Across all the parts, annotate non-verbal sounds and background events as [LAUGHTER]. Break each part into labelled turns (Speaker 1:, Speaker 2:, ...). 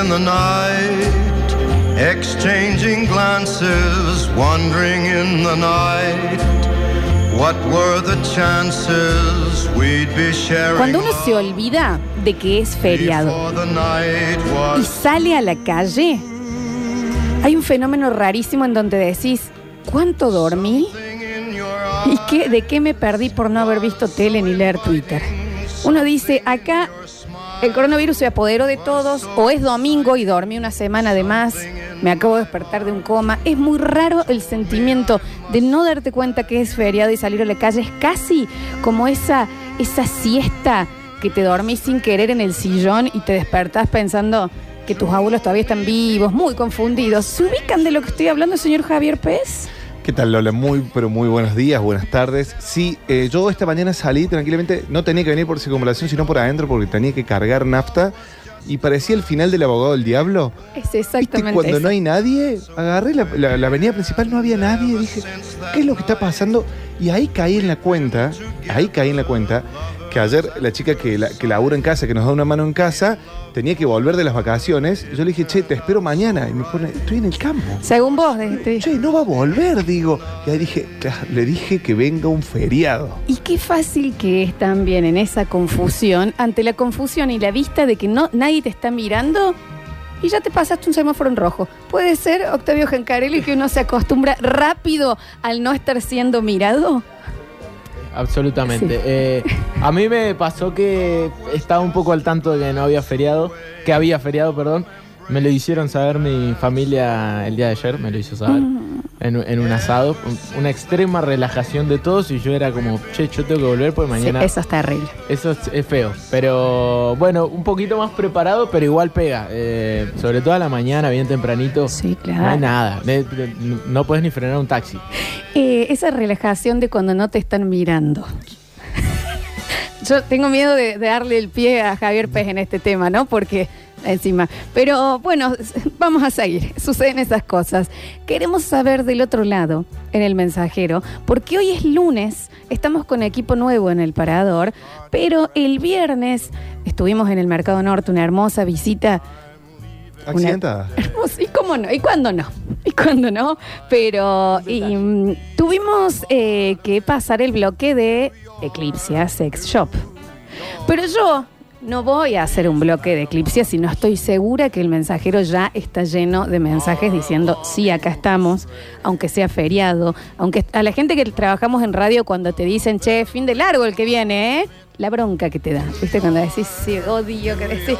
Speaker 1: in the night, exchanging glances, wondering in the night. What were the chances we'd be sharing
Speaker 2: Cuando uno se olvida de que es feriado y sale a la calle, hay un fenómeno rarísimo en donde decís, ¿cuánto dormí? ¿Y qué, de qué me perdí por no haber visto tele ni leer Twitter? Uno dice, acá el coronavirus se apoderó de todos, o es domingo y dormí una semana de más, me acabo de despertar de un coma. Es muy raro el sentimiento de no darte cuenta que es feriado y salir a la calle. Es casi como esa, esa siesta que te dormís sin querer en el sillón y te despertás pensando que tus abuelos todavía están vivos, muy confundidos. ¿Se ubican de lo que estoy hablando, señor Javier Pérez?
Speaker 3: ¿Qué tal, Lola? Muy, pero muy buenos días, buenas tardes. Sí, eh, yo esta mañana salí tranquilamente, no tenía que venir por circunvalación, sino por adentro, porque tenía que cargar nafta. Y parecía el final del abogado del diablo.
Speaker 2: Es
Speaker 3: ¿Viste?
Speaker 2: exactamente
Speaker 3: Cuando
Speaker 2: eso.
Speaker 3: no hay nadie, agarré la, la- la avenida principal, no había nadie. Dije, ¿qué es lo que está pasando? Y ahí caí en la cuenta, ahí caí en la cuenta, que ayer la chica que, la, que labura en casa, que nos da una mano en casa, tenía que volver de las vacaciones. Yo le dije, che, te espero mañana. Y me pone, estoy en el campo.
Speaker 2: Según vos,
Speaker 3: Che, no va a volver, digo. Y ahí dije, "Claro, le dije que venga un feriado.
Speaker 2: Y qué fácil que es también en esa confusión, ante la confusión y la vista de que no, nadie te está mirando y ya te pasaste un semáforo en rojo. Puede ser, Octavio Gencarelli, que uno se acostumbra rápido al no estar siendo mirado.
Speaker 4: Absolutamente.
Speaker 2: Sí.
Speaker 4: Eh, a mí me pasó que estaba un poco al tanto de que no había feriado, que había feriado, perdón. Me lo hicieron saber mi familia el día de ayer, me lo hizo saber, en, en un asado. Un- Una extrema relajación de todos y yo era como, che, yo tengo que volver porque mañana...
Speaker 2: Sí, eso es terrible.
Speaker 4: Eso es, es feo, pero bueno, un poquito más preparado, pero igual pega. Eh, sobre todo a la mañana, bien tempranito.
Speaker 2: Sí,
Speaker 4: No hay
Speaker 2: claro.
Speaker 4: nada, no puedes ni frenar un taxi.
Speaker 2: Eh, esa relajación de cuando no te están mirando. [LAUGHS] Yo tengo miedo de, de darle el pie a Javier Pez en este tema, ¿no? Porque encima. Pero bueno, vamos a seguir. Suceden esas cosas. Queremos saber del otro lado, en el mensajero, porque hoy es lunes, estamos con equipo nuevo en el parador, pero el viernes estuvimos en el Mercado Norte, una hermosa visita
Speaker 3: ¿Accidentada?
Speaker 2: Hermoso. ¿Y cómo no? ¿Y cuándo no? ¿Y cuándo no? Pero y, mm, tuvimos eh, que pasar el bloque de Eclipsia Sex Shop. Pero yo no voy a hacer un bloque de Eclipsia si no estoy segura que el mensajero ya está lleno de mensajes diciendo, sí, acá estamos, aunque sea feriado, aunque a la gente que trabajamos en radio cuando te dicen, che, fin de largo el que viene, ¿eh? La bronca que te da. ¿Viste? Cuando decís, sí, odio que decís,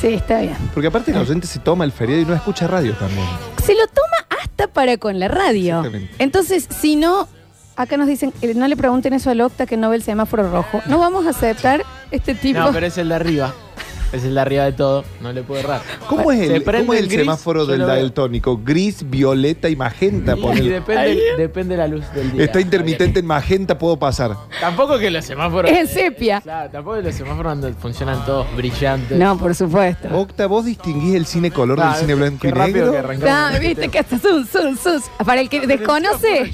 Speaker 2: sí, está bien.
Speaker 3: Porque aparte el oyente se toma el feriado y no escucha radio también.
Speaker 2: se lo toma hasta para con la radio.
Speaker 3: Exactamente.
Speaker 2: Entonces, si no, acá nos dicen, eh, no le pregunten eso al Octa que no ve el semáforo rojo. No vamos a aceptar este tipo.
Speaker 4: No, pero es el de arriba. Es el de arriba de todo. No le puedo errar.
Speaker 3: ¿Cómo es
Speaker 4: Se
Speaker 3: el,
Speaker 4: prende
Speaker 3: cómo es el
Speaker 4: gris,
Speaker 3: semáforo
Speaker 4: yo
Speaker 3: del
Speaker 4: lo veo.
Speaker 3: daltónico? Gris, violeta y magenta.
Speaker 4: Y,
Speaker 3: pone.
Speaker 4: y depende, depende la luz del día.
Speaker 3: Está intermitente en magenta, puedo pasar.
Speaker 4: Tampoco que los semáforos.
Speaker 2: Es en sepia.
Speaker 4: Claro, tampoco que los semáforos ando- funcionan todos brillantes.
Speaker 2: No, por supuesto.
Speaker 3: Octa, ¿vos distinguís el cine color
Speaker 4: Ah,
Speaker 3: del cine blanco
Speaker 4: qué
Speaker 3: y
Speaker 4: rápido
Speaker 3: negro?
Speaker 4: que arrancamos
Speaker 2: Ah,
Speaker 4: con este
Speaker 2: viste que hasta sus, sus, sus. Para el que desconoce,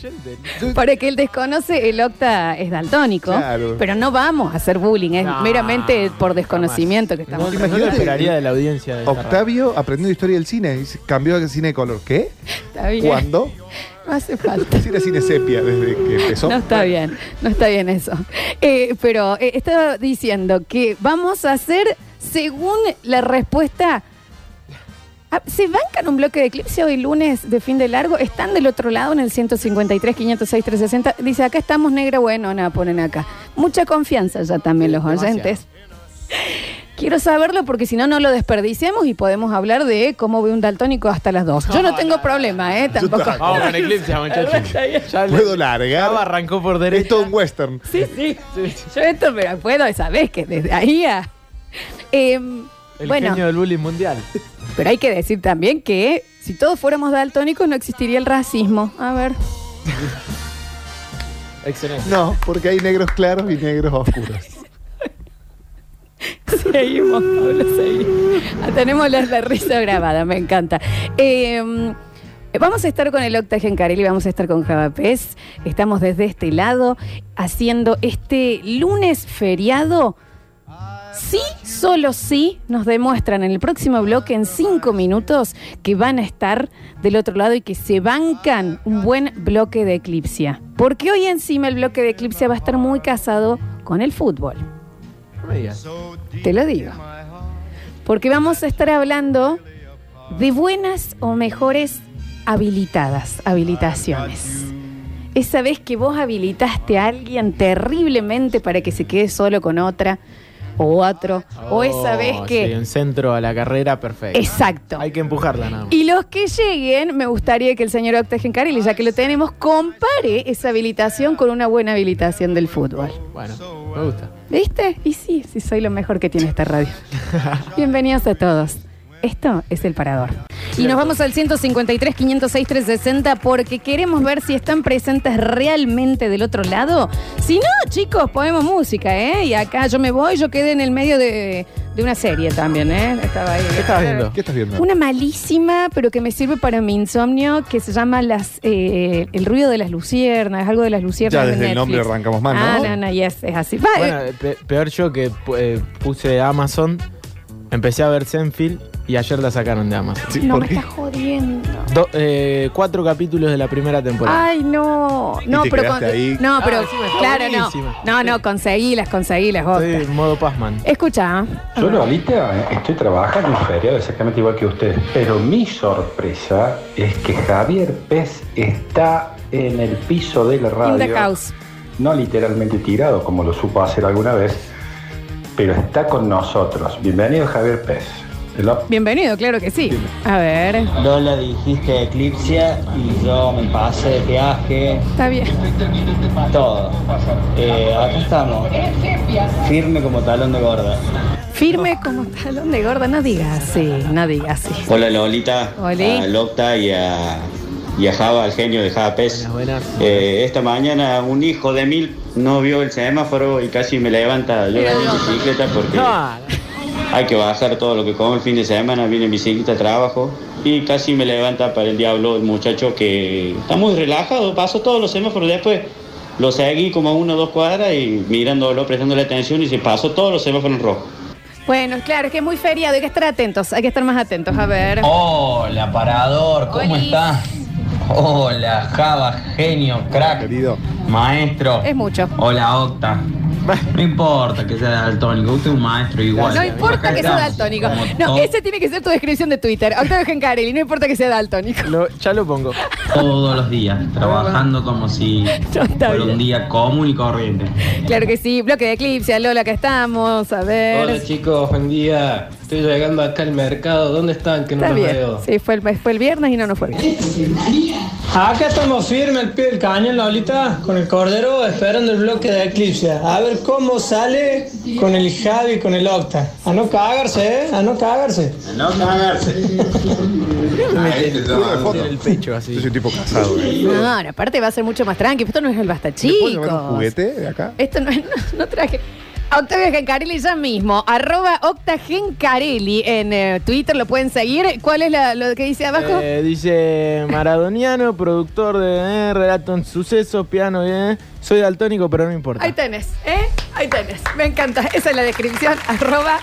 Speaker 2: para el que él desconoce, el Octa es daltónico.
Speaker 3: Claro.
Speaker 2: Pero no vamos a hacer bullying, es
Speaker 4: No,
Speaker 2: meramente por desconocimiento que
Speaker 4: No,
Speaker 2: estamos
Speaker 4: no lo esperaría de la audiencia. de.
Speaker 3: Octavio aprendiendo historia del cine. Dice, Cambió a cine de color. ¿Qué?
Speaker 2: Está bien.
Speaker 3: ¿Cuándo?
Speaker 2: No hace falta.
Speaker 3: Sí, era cine sepia desde que empezó.
Speaker 2: No está bien, no está bien eso. Eh, pero eh, estaba diciendo que vamos a hacer según la respuesta. Ah, ¿Se bancan un bloque de eclipse hoy lunes de fin de largo? ¿Están del otro lado en el 153, 506, 360? Dice, acá estamos negra, bueno, nada, ponen acá. Mucha confianza ya también los
Speaker 4: Demasiado.
Speaker 2: oyentes. Quiero saberlo porque si no, no lo desperdiciemos y podemos hablar de cómo ve un daltónico hasta las 2. Yo no tengo problema, ¿eh? Tampoco.
Speaker 4: Vamos con Eclipse, [LAUGHS] muchachos. Ya le-
Speaker 3: Puedo largar.
Speaker 4: arrancó por
Speaker 3: Es
Speaker 4: derecha.
Speaker 3: todo un western.
Speaker 2: Sí, sí. Yo esto, pero puedo, sabés que desde ahí a... Em,
Speaker 4: El
Speaker 2: bueno,
Speaker 4: genio del bullying mundial.
Speaker 2: pero hay que decir también que si todos fuéramos daltónicos no existiría el racismo. A ver.
Speaker 4: Excelente.
Speaker 3: No, porque hay negros claros y negros oscuros. [LAUGHS]
Speaker 2: Seguimos, Pablo, seguimos. Ah, Tenemos la, la risa grabada, me encanta. Em, Vamos a estar con el Octa Gencarelli, vamos a estar con Java Pez. Estamos desde este lado haciendo este lunes feriado Sí, solo sí, nos demuestran en el próximo bloque, en cinco minutos, que van a estar del otro lado y que se bancan un buen bloque de Eclipsia. Porque hoy encima el bloque de Eclipsia va a estar muy casado con el fútbol.
Speaker 4: No me digas.
Speaker 2: Te lo digo. Porque vamos a estar hablando de buenas o mejores habilitadas, habilitaciones. Esa vez que vos habilitaste a alguien terriblemente para que se quede solo con otra o otro. o esa vez
Speaker 4: Oh,
Speaker 2: que...
Speaker 4: Sí, un centro a la carrera perfecto.
Speaker 2: Exacto.
Speaker 4: Hay que empujarla nada más.
Speaker 2: Y los que lleguen, me gustaría que el señor Octagen Carelli, ya que lo tenemos, compare esa habilitación con una buena habilitación del fútbol.
Speaker 4: Bueno, me gusta.
Speaker 2: ¿Viste? Y sí, sí, soy lo mejor que tiene esta radio. [LAUGHS] Bienvenidos a todos. Esto es el parador. Y nos vamos al 153, 506, 360 porque queremos ver si están presentes realmente del otro lado. Si no, chicos, ponemos música, ¿eh? Y acá yo me voy, yo quedé en el medio de, de una serie también, ¿eh? Estaba ahí.
Speaker 4: ¿Qué estabas viendo?
Speaker 3: ¿Qué estás viendo?
Speaker 2: Una malísima, pero que me sirve para mi insomnio, que se llama las eh, El ruido de las luciernas, algo de las luciernas.
Speaker 3: Ya
Speaker 2: de
Speaker 3: desde el nombre arrancamos mal, ¿no?
Speaker 2: Ah, no, no, yes, es así.
Speaker 4: Bueno, pe- peor yo que eh, puse Amazon, empecé a ver Senfield y ayer la sacaron de Amazon.
Speaker 3: Sí,
Speaker 2: no
Speaker 3: ¿por
Speaker 2: me estás jodiendo.
Speaker 4: Do- eh, cuatro capítulos de la primera temporada.
Speaker 2: Ay, no. No,
Speaker 3: te
Speaker 2: pero
Speaker 3: quedaste
Speaker 2: con-
Speaker 3: ahí.
Speaker 2: No, pero
Speaker 4: Ah, sí, está
Speaker 2: claro,
Speaker 4: buenísima.
Speaker 2: no. No, no, conseguílas, conseguílas,
Speaker 4: Estoy
Speaker 2: Oscar.
Speaker 4: en modo Pazman.
Speaker 2: Escucha.
Speaker 5: Yo, Lolita, estoy trabajando en feriado exactamente igual que ustedes, pero mi sorpresa es que Javier Pez está en el piso de la
Speaker 2: In the
Speaker 5: radio,
Speaker 2: house.
Speaker 5: no literalmente tirado como lo supo hacer alguna vez, pero está con nosotros. Bienvenido Javier Pez. Hello.
Speaker 2: Bienvenido, claro que sí. A ver,
Speaker 6: Lola dijiste Eclipsia y yo me pasé de peaje,
Speaker 2: está bien.
Speaker 6: todo. Eh, acá estamos, firme como talón de gorda.
Speaker 2: Firme como talón de gorda, no digas así, no digas así.
Speaker 7: Hola Lolita,
Speaker 2: Oli.
Speaker 7: a Locta y a, y a Java, al genio de Java Pez.
Speaker 4: Buenas, buenas.
Speaker 7: Eh, esta mañana un hijo de mil no vio el semáforo y casi me levanta. Yo en bicicleta porque
Speaker 4: No,
Speaker 7: hay que bajar todo lo que como el fin de semana, viene en bicicleta trabajo y casi me levanta para el diablo el muchacho que está muy relajado, pasó todos los semáforos después. Lo seguí como a una o dos cuadras y mirándolo, prestándole atención y se pasó todos los semáforos rojos.
Speaker 2: Bueno, claro, es que es muy feriado, hay que estar atentos, hay que estar más atentos. A ver.
Speaker 6: Hola, Parador, ¿cómo
Speaker 2: Oli.
Speaker 6: está? Hola, Java, genio, crack,
Speaker 3: Querido.
Speaker 6: maestro.
Speaker 2: Es mucho.
Speaker 6: Hola, Octa. [LAUGHS] No importa que sea daltónico, usted es un maestro igual.
Speaker 2: No importa que sea daltónico. No, ese tiene que ser tu descripción de Twitter. Octavio Gencarelli, no importa que sea daltónico.
Speaker 4: lo- ya lo pongo.
Speaker 6: Todos los días, trabajando como si [LAUGHS] fuera un día común y corriente.
Speaker 2: Claro que sí, bloque de eclipse, Lola, acá estamos, a ver.
Speaker 8: Hola chicos, buen día. Estoy llegando acá al mercado. ¿Dónde están? Que no
Speaker 2: Está
Speaker 8: los
Speaker 2: bien.
Speaker 8: veo.
Speaker 2: Sí, fue el, fue el viernes y no nos fue bien.
Speaker 9: Acá estamos firmes al pie del cañón, Lolita, con el cordero, esperando el bloque de Eclipse. A ver cómo sale con el Javi y con el Octa. A no cagarse, ¿eh? A no cagarse.
Speaker 3: De foto.
Speaker 4: En el pecho así.
Speaker 3: Yo soy un tipo casado. ¿eh?
Speaker 2: No, no, aparte va a ser mucho más tranqui. Esto no es el basta
Speaker 3: ¿Le puedo llevar un juguete de acá?
Speaker 2: Esto no es, no, [LAUGHS] no traje. Octavio Gencarelli ya mismo, arroba octagencarelli en eh, Twitter, lo pueden seguir. ¿Cuál es la- lo que dice abajo?
Speaker 4: Eh, dice Maradoniano, productor de eh, relato en sucesos, piano, eh. soy daltónico, pero no importa.
Speaker 2: Ahí tenés, ¿eh? Ahí tenés. Me encanta. Esa es la descripción. Arroba,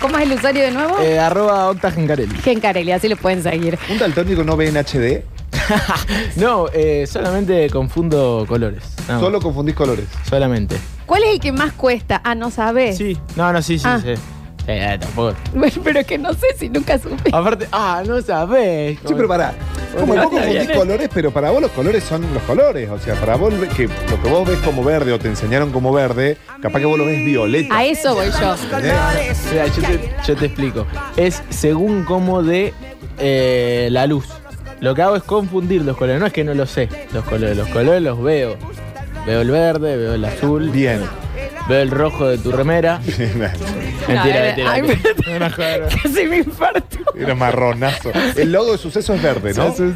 Speaker 2: ¿cómo es el usuario de nuevo?
Speaker 4: Eh, arroba Octagencarelli.
Speaker 2: Gencarelli, así lo pueden seguir.
Speaker 3: ¿Un daltónico no ve en HD? [LAUGHS]
Speaker 4: No, eh, solamente confundo colores.
Speaker 3: Solo confundís colores.
Speaker 4: Solamente.
Speaker 2: ¿Cuál es el que más cuesta? Ah, no sabes.
Speaker 4: Sí, no, no, sí, sí,
Speaker 2: Ah.
Speaker 4: sí. Eh, tampoco.
Speaker 2: Bueno, pero es que no sé si nunca supe.
Speaker 4: Aparte, ah, no sabés.
Speaker 3: Sí, pero pará. Como vos confundís colores, pero para vos los colores son los colores. O sea, para vos que lo que vos ves como verde o te enseñaron como verde, capaz que vos lo ves violeta.
Speaker 2: A eso voy yo.
Speaker 3: ¿entendés?
Speaker 4: Mira, yo te, yo te explico. Es según cómo de eh, la luz. Lo que hago es confundir los colores. No es que no lo sé, los colores. Los colores los veo. Veo el verde, veo el azul,
Speaker 3: Bien.
Speaker 4: veo el rojo de tu remera. [LAUGHS] Mentira,
Speaker 2: No,
Speaker 4: mentira.
Speaker 2: ay, me-
Speaker 4: joder.
Speaker 2: Casi me [LAUGHS] infarto.
Speaker 3: Era marronazo. El logo de suceso es verde, ¿no?
Speaker 4: Sí,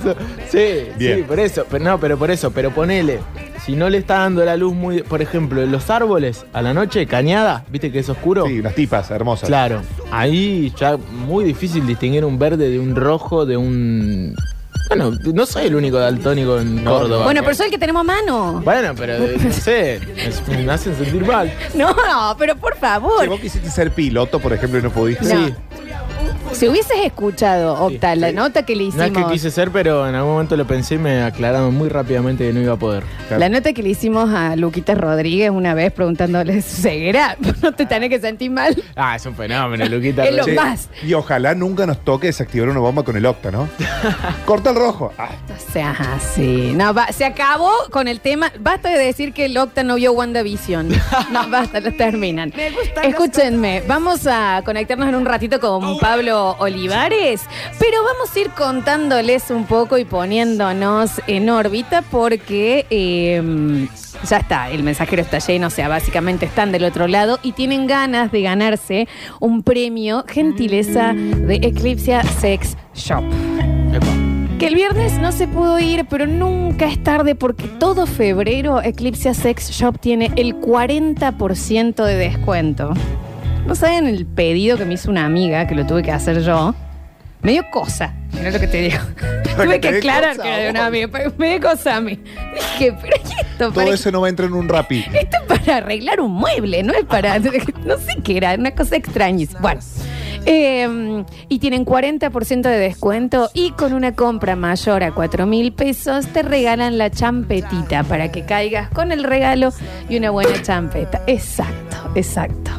Speaker 4: sí,
Speaker 3: Bien.
Speaker 4: sí, por eso. Pero no, pero por eso. Pero ponele. Si no le está dando la luz muy. Por ejemplo, en los árboles, a la noche, cañada, ¿viste que es oscuro?
Speaker 3: Sí, unas tipas hermosas.
Speaker 4: Claro, ahí ya muy difícil distinguir un verde de un rojo, de un Bueno, no soy el único daltónico en Córdoba.
Speaker 2: Bueno, pero soy el que tenemos a mano.
Speaker 4: Bueno, pero eh, no sé, es- me hacen sentir mal. [LAUGHS]
Speaker 2: No, pero por
Speaker 3: Si
Speaker 2: favor.
Speaker 3: vos quisiste ser piloto, por ejemplo, y no pudiste.
Speaker 2: No.
Speaker 4: Sí,
Speaker 2: Si hubieses escuchado, Octa, la nota que le
Speaker 4: no
Speaker 2: hicimos.
Speaker 4: es que quise ser, pero en algún momento lo pensé y me aclararon muy rápidamente que no iba a poder.
Speaker 2: La nota que le hicimos a Luquita Rodríguez una vez preguntándole su ceguera, [LAUGHS] no te tenés que sentir mal.
Speaker 4: Ah, es un fenómeno, Luquita. [LAUGHS]
Speaker 2: Es lo
Speaker 3: Che,
Speaker 2: más.
Speaker 3: Y ojalá nunca nos toque desactivar una bomba con el octa, ¿no? [LAUGHS] Corta el rojo. Ah,
Speaker 2: No seas así. No, va- se acabó con el tema. Basta de decir que el Octa no vio WandaVision. No, basta, lo terminan. Escúchenme, vamos a conectarnos en un ratito con Pablo Olivares, pero vamos a ir contándoles un poco y poniéndonos en órbita porque eh, ya está, el mensajero está lleno, o sea, básicamente están del otro lado y tienen ganas de ganarse un premio gentileza de Eclipse Sex Shop.
Speaker 4: Epa.
Speaker 2: Que el viernes no se pudo ir, pero nunca es tarde porque todo febrero Eclipse Sex Shop tiene el 40% de descuento. ¿No saben el pedido que me hizo una amiga, que lo tuve que hacer yo? Me dio cosa, mira lo que te digo. [LAUGHS] tuve
Speaker 3: que
Speaker 2: aclarar que era de una amiga, pero me dio cosa a mí. Dije, pero ¿y esto?
Speaker 3: todo
Speaker 2: ¿Para
Speaker 3: eso no va a entrar en un rapi.
Speaker 2: esto es para arreglar un mueble, no es para. [LAUGHS] No sé qué era, una cosa extraña. Bueno. Eh, y tienen 40% de descuento y con una compra mayor a 4 mil pesos te regalan la champetita para que caigas con el regalo y una buena champeta. Exacto, exacto.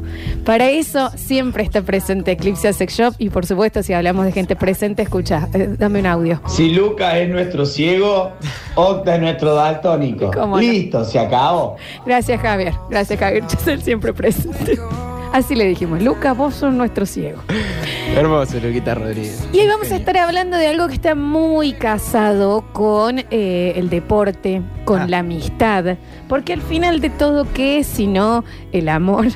Speaker 2: Para eso siempre está presente Eclipse Sex Shop y por supuesto si hablamos de gente presente, escucha, eh, dame un audio.
Speaker 6: Si Lucas es nuestro ciego, Octa es nuestro daltónico. Listo, se acabó.
Speaker 2: Gracias Javier, gracias Javier, yo soy siempre presente. Así le dijimos, Lucas, vos sos nuestro ciego.
Speaker 4: Hermoso, Luquita Rodríguez.
Speaker 2: Y hoy vamos a estar hablando de algo que está muy casado con eh, el deporte, con
Speaker 3: Ah.
Speaker 2: la amistad, porque al final de todo, ¿qué es sino el amor?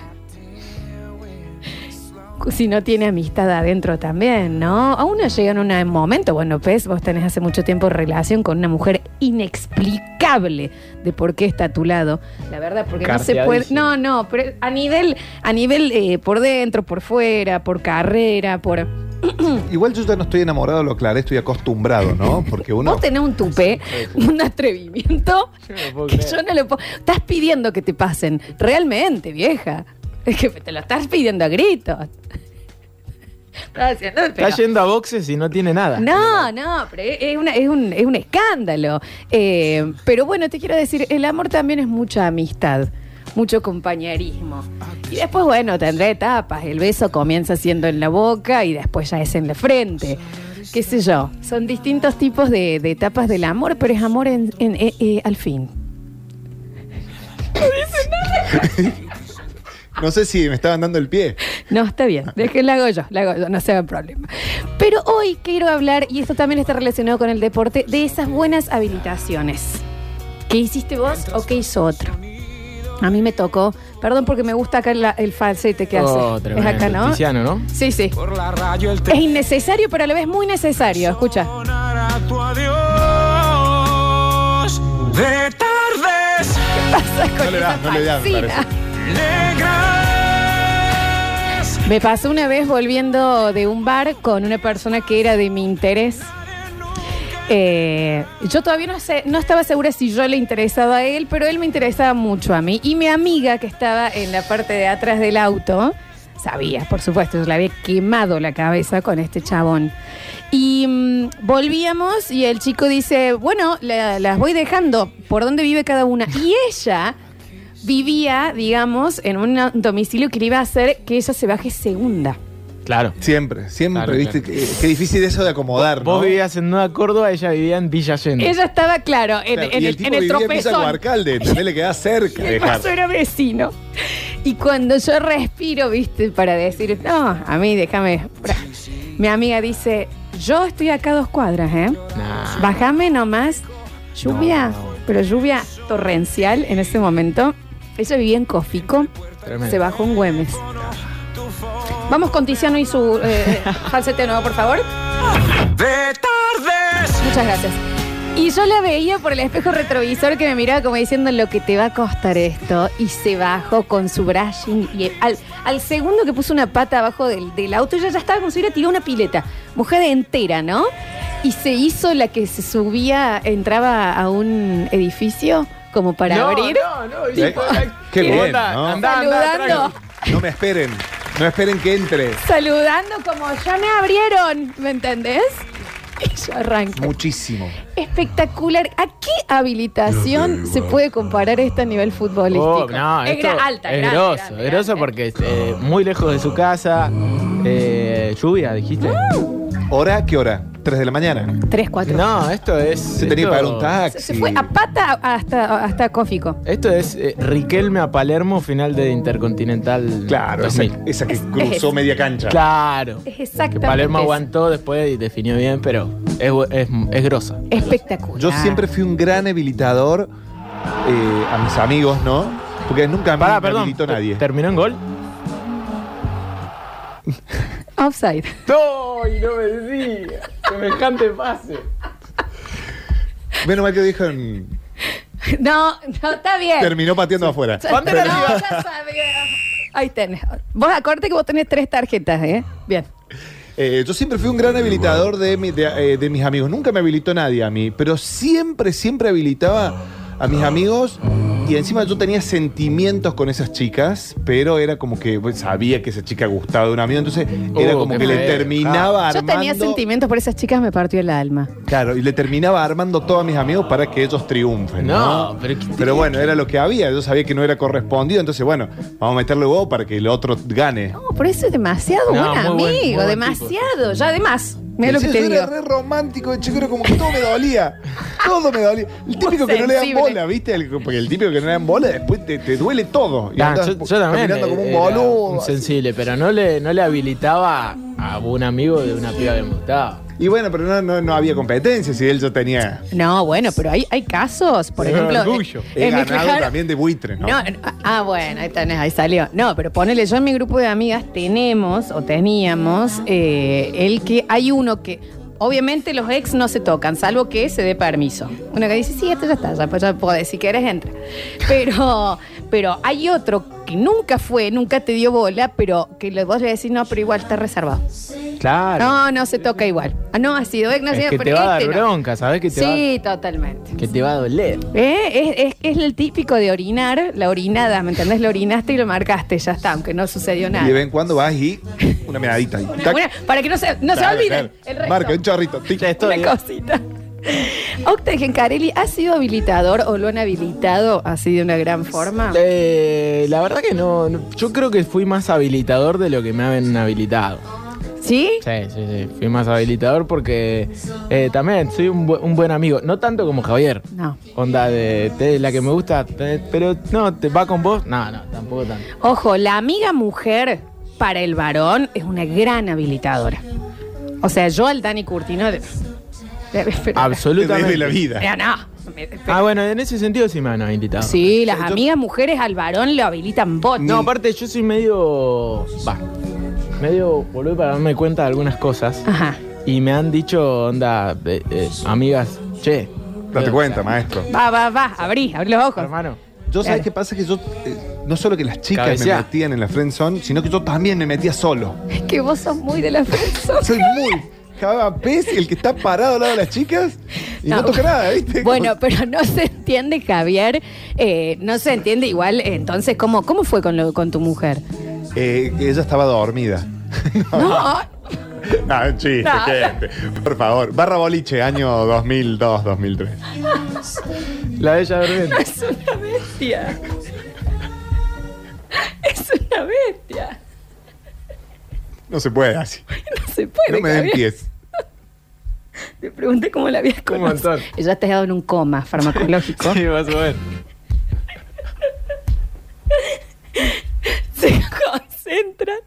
Speaker 2: Si no tiene amistad adentro también, ¿no? A uno llega en un momento, bueno, pues vos tenés hace mucho tiempo relación con una mujer inexplicable de por qué está a tu lado. La verdad, porque no se puede. No, no, pero a nivel, a nivel eh, por dentro, por fuera, por carrera, por. [CLEARS THROAT]
Speaker 3: Igual yo ya no estoy enamorado, lo aclaré, estoy acostumbrado, ¿no? Porque uno.
Speaker 2: Vos tenés un tupé, un atrevimiento
Speaker 4: Yo no
Speaker 2: que
Speaker 4: creer.
Speaker 2: yo no lo puedo. Estás pidiendo que te pasen. Realmente, vieja. Es que te lo estás pidiendo a gritos. Estás haciendo el
Speaker 4: Está yendo a boxes y no tiene nada.
Speaker 2: No, no, pero es, una- es un, es un escándalo. Eh, pero bueno, te quiero decir, el amor también es mucha amistad, mucho compañerismo. Y después, bueno, tendrá etapas. El beso comienza siendo en la boca y después ya es en la frente. Qué sé yo. Son distintos tipos de, de etapas del amor, pero es amor en, en- eh, eh, al fin.
Speaker 3: No [LAUGHS] sé si me estaban dando el pie.
Speaker 2: No, está bien. Déjenlo hago yo, la hago yo, no se hagan problema. Pero hoy quiero hablar, y esto también está relacionado con el deporte, de esas buenas habilitaciones. ¿Qué hiciste vos o qué hizo otro? A mí me tocó, perdón porque me gusta acá la- el falsete que
Speaker 4: Oh,
Speaker 2: hace. Es
Speaker 4: tremendo.
Speaker 2: acá, ¿no?
Speaker 4: Tiziano, ¿no?
Speaker 2: Sí, sí. Es innecesario, pero a la vez muy necesario. Escucha.
Speaker 10: De tardes
Speaker 2: ¿Qué pasa con
Speaker 3: No le da, no le da, me?
Speaker 2: Me pasó una vez volviendo de un bar con una persona que era de mi interés. Eh, yo todavía no, sé, no estaba segura si yo le interesaba a él, pero él me interesaba mucho a mí. Y mi amiga que estaba en la parte de atrás del auto, sabía, por supuesto, yo le había quemado la cabeza con este chabón. Y mm, volvíamos y el chico dice, bueno, la- las voy dejando, ¿por dónde vive cada una? Y ella vivía, digamos, en un domicilio que le iba a hacer que ella se baje segunda.
Speaker 4: Claro.
Speaker 3: Siempre, siempre,
Speaker 4: Claro,
Speaker 3: viste,
Speaker 4: claro.
Speaker 3: Qué, qué difícil eso de acomodar, ¿no?
Speaker 4: Vos vivías en Nueva Córdoba, ella vivía en Villa Allende.
Speaker 2: Ella estaba, claro, en,
Speaker 3: Claro,
Speaker 2: en
Speaker 3: y
Speaker 2: el,
Speaker 3: el tipo
Speaker 2: en el
Speaker 3: vivía en
Speaker 2: tropezón.
Speaker 3: Guarcalde, ¿entendés? Le queda cerca
Speaker 2: El vaso era vecino. Y cuando yo respiro, viste, para decir, no, a mí déjame. bra". Mi amiga dice, yo estoy acá a dos cuadras, ¿eh?
Speaker 4: Nah.
Speaker 2: Bájame nomás. Lluvia,
Speaker 4: No.
Speaker 2: pero lluvia torrencial en ese momento. Ella vivía en Cofico,
Speaker 4: Tremendo.
Speaker 2: se bajó en Güemes. Vamos con Tiziano y su eh, [LAUGHS] falsete nuevo, por favor.
Speaker 10: De tardes.
Speaker 2: Muchas gracias. Y yo la veía por el espejo retrovisor que me miraba como diciendo lo que te va a costar esto. Y se bajó con su brushing. Y al, al segundo que puso una pata abajo del, del auto, ella ya estaba como si hubiera tirado una pileta. Mujer entera, ¿no? y se hizo la que se subía, entraba a un edificio como para
Speaker 4: no,
Speaker 2: abrir.
Speaker 4: No, no,
Speaker 3: ¿Eh? Qué
Speaker 2: ¿Qué?
Speaker 3: bien,
Speaker 4: Onda,
Speaker 3: ¿no?
Speaker 4: anda, anda,
Speaker 2: Saludando.
Speaker 3: No me esperen, no esperen que entre.
Speaker 2: Saludando como ya me abrieron, ¿me entendés? Y yo arranco.
Speaker 3: Muchísimo.
Speaker 2: Espectacular. ¿A qué habilitación se puede comparar esto a nivel futbolístico?
Speaker 4: Oh, no,
Speaker 2: es
Speaker 4: esto
Speaker 2: gra- alta,
Speaker 4: es
Speaker 2: grande,
Speaker 4: grosso,
Speaker 2: grande,
Speaker 4: es grosso
Speaker 2: grande.
Speaker 4: porque eh, muy lejos de su casa, eh, lluvia, dijiste.
Speaker 3: ¿Hora? ¿Qué hora? ¿Tres de la mañana?
Speaker 2: Tres, cuatro.
Speaker 4: No, esto es.
Speaker 3: Se tenía que pagar un taxi.
Speaker 2: se fue a pata hasta, hasta Cófico.
Speaker 4: Esto es eh, Riquelme a Palermo, final de Intercontinental.
Speaker 3: Claro, esa,
Speaker 4: 2000.
Speaker 3: esa que
Speaker 2: Es-
Speaker 3: cruzó
Speaker 2: es-
Speaker 3: media cancha.
Speaker 4: Claro.
Speaker 2: Es
Speaker 4: Que
Speaker 2: exactamente.
Speaker 4: Palermo
Speaker 2: eso.
Speaker 4: aguantó después y definió bien, pero es, bu- es, es grosa.
Speaker 2: Espectacular.
Speaker 3: Yo siempre fui un gran habilitador eh, a mis amigos, ¿no? Porque nunca me,
Speaker 4: Pará,
Speaker 3: me
Speaker 4: perdón.
Speaker 3: habilitó nadie.
Speaker 4: ¿Terminó en gol? [LAUGHS]
Speaker 2: Offside.
Speaker 4: ¡No! Y no me decía. Semejante pase.
Speaker 3: Menos mal que dijeron,
Speaker 2: No, no, está bien.
Speaker 3: terminó pateando afuera.
Speaker 2: No, ya sabía. Ahí tenés. Vos acordate que vos tenés tres tarjetas, ¿eh? Bien.
Speaker 3: Eh, yo siempre fui un gran habilitador de, mi- de, eh, de mis amigos. Nunca me habilitó nadie a mí, pero siempre, siempre habilitaba a mis amigos. Y encima yo tenía sentimientos con esas chicas, pero era como que pues, sabía que esa chica gustaba de un amigo, entonces era
Speaker 4: Uh,
Speaker 3: como
Speaker 4: qué
Speaker 3: que le
Speaker 4: feo.
Speaker 3: terminaba
Speaker 2: Yo
Speaker 3: armando.
Speaker 2: tenía sentimientos por esas chicas, me partió el alma.
Speaker 3: Claro, y le terminaba armando todo a mis amigos para que ellos triunfen. No,
Speaker 4: No, pero ¿qué-
Speaker 3: Pero bueno, era lo que había. Yo sabía que no era correspondido, entonces bueno, vamos a meterle huevo para que el otro gane.
Speaker 2: No, por eso es demasiado
Speaker 4: No,
Speaker 2: buen
Speaker 4: muy buen- muy
Speaker 2: amigo,
Speaker 4: buen
Speaker 2: demasiado. Ya además, mira lo que te
Speaker 3: yo
Speaker 2: digo.
Speaker 3: era re romántico, de chico, era como que todo me dolía. Todo me dolía. El típico que no le dan
Speaker 2: sensible.
Speaker 3: bola, ¿viste? El- porque el típico que no le dan bola, después te, te duele todo. Y
Speaker 4: Ah,
Speaker 3: andás
Speaker 4: yo, yo también.
Speaker 3: caminando como un
Speaker 4: era
Speaker 3: boludo.
Speaker 4: un
Speaker 3: así.
Speaker 4: sensible, pero no le, no le habilitaba a un amigo de una piba que me gustaba.
Speaker 3: Y bueno, pero no, no, no había competencia si él yo tenía.
Speaker 2: No, bueno, pero hay, hay casos, por
Speaker 4: Es
Speaker 2: ejemplo.
Speaker 4: orgullo.
Speaker 3: He
Speaker 2: en mi
Speaker 3: ganado
Speaker 2: claro-
Speaker 3: también de buitre, ¿no?
Speaker 2: No, no, ah, bueno, ahí tenés, ahí salió. No, pero ponele, yo en mi grupo de amigas tenemos o teníamos eh, el que hay uno que, obviamente los ex no se tocan, salvo que se dé permiso. Uno que dice, sí, esto ya está, ya, pues ya podés, si quieres entra. Pero, pero hay otro que nunca fue, nunca te dio bola, pero que le vos le decís, no, pero igual está reservado.
Speaker 4: Claro.
Speaker 2: No, no se toca igual. Ah, no, ha sido ex, no ha
Speaker 4: es
Speaker 2: sido,
Speaker 4: que
Speaker 2: pero
Speaker 4: te va a dar
Speaker 2: este no.
Speaker 4: bronca, ¿sabes? Que te,
Speaker 2: Sí, totalmente.
Speaker 4: va, que te va a doler.
Speaker 2: ¿Eh? Es, es, es el típico de orinar, la orinada, ¿me entendés? Lo orinaste y lo marcaste, ya está, aunque no sucedió nada.
Speaker 3: Y de vez en cuando vas y una medadita ahí.
Speaker 2: Una-
Speaker 3: Tac.
Speaker 2: una- para que no se, no se
Speaker 3: Claro,
Speaker 2: olviden
Speaker 3: claro.
Speaker 2: el resto.
Speaker 3: Marca un chorrito. tic.
Speaker 4: Ya estoy.
Speaker 2: Una cosita. Octa Gencarelli, ¿ha sido habilitador o lo han habilitado así de una gran forma?
Speaker 4: Eh, la verdad que no, no- Yo creo que fui más habilitador de lo que me han habilitado.
Speaker 2: ¿Sí?
Speaker 4: Sí, sí, sí. Fui más habilitador porque eh, también soy un, bu- un buen amigo. No tanto como Javier.
Speaker 2: No.
Speaker 4: Onda de, de la que me gusta, te- pero no, ¿te va con vos? No, no, tampoco tanto.
Speaker 2: Ojo, la amiga mujer para el varón es una gran habilitadora. O sea, yo al Dani Curtino... [LAUGHS] pero-
Speaker 4: Absolutamente.
Speaker 3: Desde la vida.
Speaker 2: Eh, no. me-
Speaker 4: Ah, bueno, en ese sentido sí me han habilitado.
Speaker 2: Sí, las
Speaker 3: Yo-
Speaker 2: amigas mujeres al varón lo habilitan bot.
Speaker 4: No, aparte yo soy medio. Va. Medio boludo para darme cuenta de algunas cosas.
Speaker 2: Ajá.
Speaker 4: Y me han dicho, onda, eh, eh, amigas, che.
Speaker 3: Date
Speaker 4: eh,
Speaker 3: cuenta, maestro.
Speaker 2: Va, va, va, abrí, abrí los ojos.
Speaker 4: Hermano.
Speaker 3: Yo, ¿sabes
Speaker 2: Claro.
Speaker 3: qué pasa? Que yo, eh, no solo que las chicas
Speaker 4: Cabeceá.
Speaker 3: me metían en la friendzone, sino que yo también me metía solo.
Speaker 2: Es que vos sos muy de la friendzone.
Speaker 3: Soy muy. Cada el que está parado al lado de las chicas y no,
Speaker 2: No.
Speaker 3: toca nada, ¿viste? [LAUGHS]
Speaker 2: Bueno, pero no se entiende, Javier. eh, no se entiende igual. eh, Entonces, ¿cómo, cómo fue con, lo, con tu mujer?
Speaker 3: Eh, ella estaba dormida. [LAUGHS]
Speaker 2: No,
Speaker 3: No, un chiste,
Speaker 2: No.
Speaker 3: Por favor. Barra boliche, año 2002, 2003.
Speaker 4: La bella durmiente. [LAUGHS]
Speaker 2: es una bestia. Es una bestia.
Speaker 3: No se puede así.
Speaker 2: No se puede.
Speaker 3: No me den pies.
Speaker 2: Te pregunté cómo la habías conocido. Ella te ha dado en un coma farmacológico.
Speaker 4: Sí, vas a ver. [LAUGHS]
Speaker 2: Se concentran.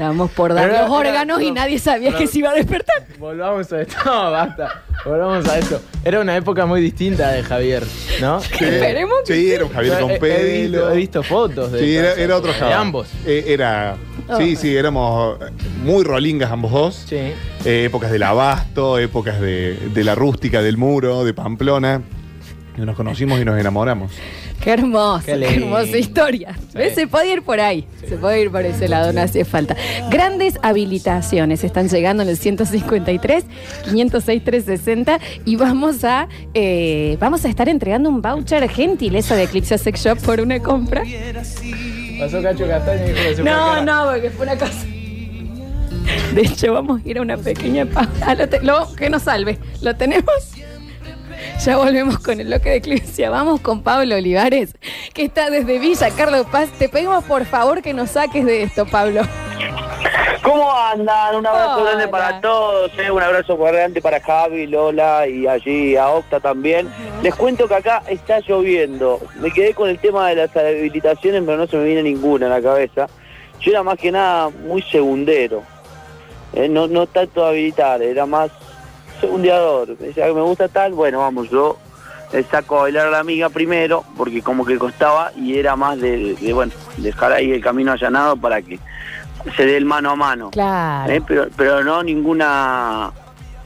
Speaker 2: Estábamos por dar
Speaker 4: Pero
Speaker 2: los
Speaker 4: era-
Speaker 2: órganos y nadie sabía que se iba a despertar.
Speaker 4: Volvamos a esto. [LAUGHS] No, basta. Volvamos a esto. Era una época muy distinta de Javier, ¿no? [LAUGHS]
Speaker 3: Sí,
Speaker 2: Esperemos que
Speaker 3: Sí, era un Javier con
Speaker 4: he- he, visto,
Speaker 3: pelo.
Speaker 4: he visto fotos de,
Speaker 3: Sí, era, otro
Speaker 4: de
Speaker 3: Javier.
Speaker 4: ambos.
Speaker 3: Eh, era. Sí, sí, éramos muy rolingas ambos dos.
Speaker 4: Sí.
Speaker 3: Eh, épocas del abasto, épocas de, de la rústica del muro, de Pamplona. Y nos conocimos y nos enamoramos.
Speaker 2: Qué hermosa,
Speaker 4: Qué
Speaker 2: hermosa historia. ¿Ves? Se puede ir por ahí, se puede ir por ese lado, no hace falta. Grandes habilitaciones están llegando en el 153, 506, 360 y vamos a, eh, vamos a estar entregando un voucher gentileza de Eclipse Sex Shop por una compra.
Speaker 4: Pasó Cacho Castaño y
Speaker 2: No, no, porque fue una cosa. De hecho, vamos a ir a una pequeña pausa. Ah, lo te- lo- que nos salve. ¿Lo tenemos? Ya volvemos con el bloque de Eclipsia. Vamos con Pablo Olivares, que está desde Villa Carlos Paz. Te pedimos por favor que nos saques de esto, Pablo.
Speaker 11: ¿Cómo andan? Un abrazo
Speaker 2: Hola.
Speaker 11: grande para todos, ¿eh? un abrazo grande para Javi, Lola y allí a Octa también. Les cuento que acá está lloviendo. Me quedé con el tema de las habilitaciones, pero no se me viene ninguna a la cabeza. Yo era más que nada muy segundero. Eh, no, no tanto habilitar, era más segundeador. Me decía que me gusta tal, bueno, vamos, yo saco a bailar a la amiga primero, porque como que costaba y era más de, de, bueno, dejar ahí el camino allanado para que se dé el mano a mano.
Speaker 2: Claro.
Speaker 11: Eh, pero, pero no ninguna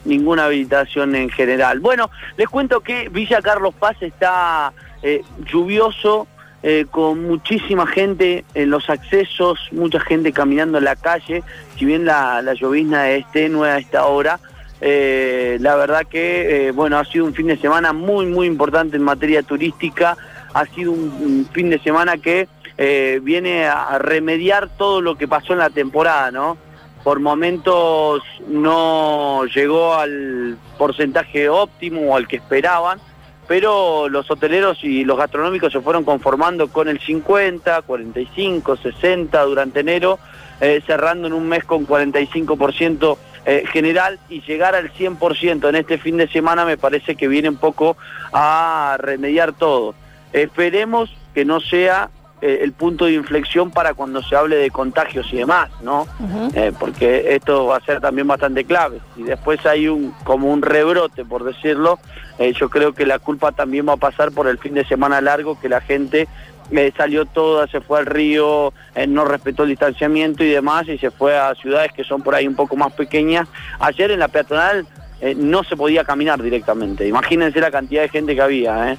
Speaker 11: ninguna habilitación en general. Bueno, les cuento que Villa Carlos Paz está eh, lluvioso, eh, con muchísima gente en los accesos, mucha gente caminando en la calle, si bien la, la llovizna es tenue a esta hora, eh, la verdad que, eh, bueno, ha sido un fin de semana muy, muy importante en materia turística, ha sido un, fin de semana que eh, viene a, remediar todo lo que pasó en la temporada, ¿no? Por momentos no llegó al porcentaje óptimo o al que esperaban, pero los hoteleros y los gastronómicos se fueron conformando con el 50, 45, 60 durante enero, cerrando en un mes con 45% eh, general y llegar al 100% en este fin de semana me parece que viene un poco a remediar todo. Esperemos que no sea eh, el punto de inflexión para cuando se hable de contagios y demás, ¿no? Eh, porque esto va a ser también bastante clave. Y después hay un como un rebrote, por decirlo, yo creo que la culpa también va a pasar por el fin de semana largo, que la gente eh, salió toda, se fue al río, eh, no respetó el distanciamiento y demás, y se fue a ciudades que son por ahí un poco más pequeñas. Ayer en la peatonal eh, no se podía caminar directamente. Imagínense la cantidad de gente que había, ¿eh?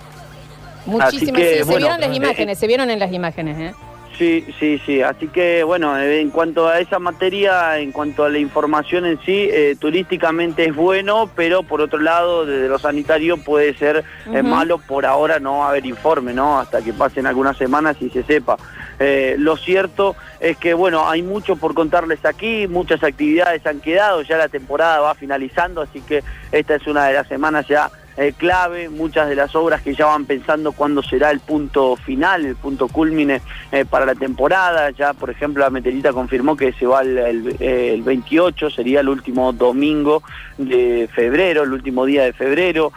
Speaker 2: Muchísimas.
Speaker 11: que,
Speaker 2: sí, se
Speaker 11: bueno,
Speaker 2: vieron las imágenes, se vieron en las imágenes, ¿eh?
Speaker 11: Sí, sí, sí. Así que, bueno, eh, en cuanto a esa materia, en cuanto a la información en sí, eh, turísticamente es bueno, pero por otro lado, desde lo sanitario puede ser eh, malo por ahora no haber informe, ¿no? Hasta que pasen algunas semanas y se sepa. Eh, lo cierto es que, bueno, hay mucho por contarles aquí, muchas actividades han quedado, ya la temporada va finalizando, así que esta es una de las semanas ya eh, clave, muchas de las obras que ya van pensando cuándo será el punto final, el punto culmine eh, para la temporada. Ya, por ejemplo, la Meterita confirmó que se va el, eh, el 28, sería el último domingo de febrero, el último día de febrero.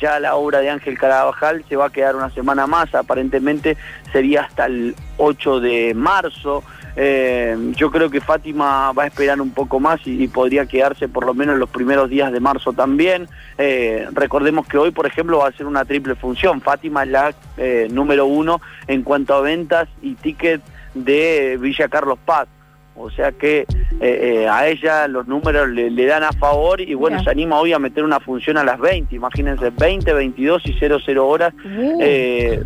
Speaker 11: Ya la obra de Ángel Carabajal se va a quedar una semana más, aparentemente sería hasta el 8 de marzo. Eh, yo creo que Fátima va a esperar un poco más y, y podría quedarse por lo menos los primeros días de marzo también. Eh, recordemos que hoy, por ejemplo, va a ser una triple función. Fátima es la eh, número uno en cuanto a ventas y tickets de Villa Carlos Paz. O sea que a ella los números le, le dan a favor y bueno,
Speaker 2: Mira.
Speaker 11: se anima hoy a meter una función a las 20, imagínense, 20, 22 y 00 horas.
Speaker 2: Uh.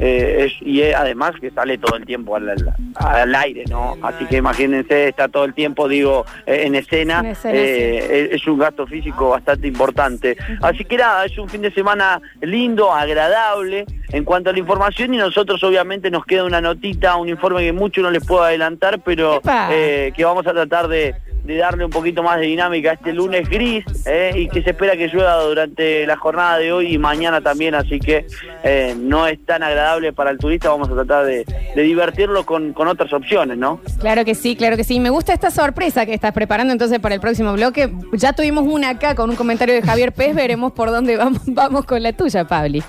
Speaker 11: Eh, es- y es- además que sale todo el tiempo al, al- al aire, ¿no? Así que imagínense, está todo el tiempo, digo, eh, en escena,
Speaker 2: En escena,
Speaker 11: eh, es, es un gasto físico bastante importante. Así que nada, es un fin de semana lindo, agradable en cuanto a la información y nosotros obviamente nos queda una notita, un informe que mucho no les puedo adelantar, pero eh, que vamos a tratar de, de darle un poquito más de dinámica a este lunes gris eh, y que se espera que llueva durante la jornada de hoy y mañana también, así que eh, no es tan agradable para el turista, vamos a tratar de, divertirlo con, con otras opciones, ¿no?
Speaker 2: Claro que sí, claro que sí. Me gusta esta sorpresa que estás preparando entonces para el próximo bloque. Ya tuvimos una acá con un comentario de Javier Pez, veremos por dónde vamos, [LAUGHS] vamos con la tuya, Pabli.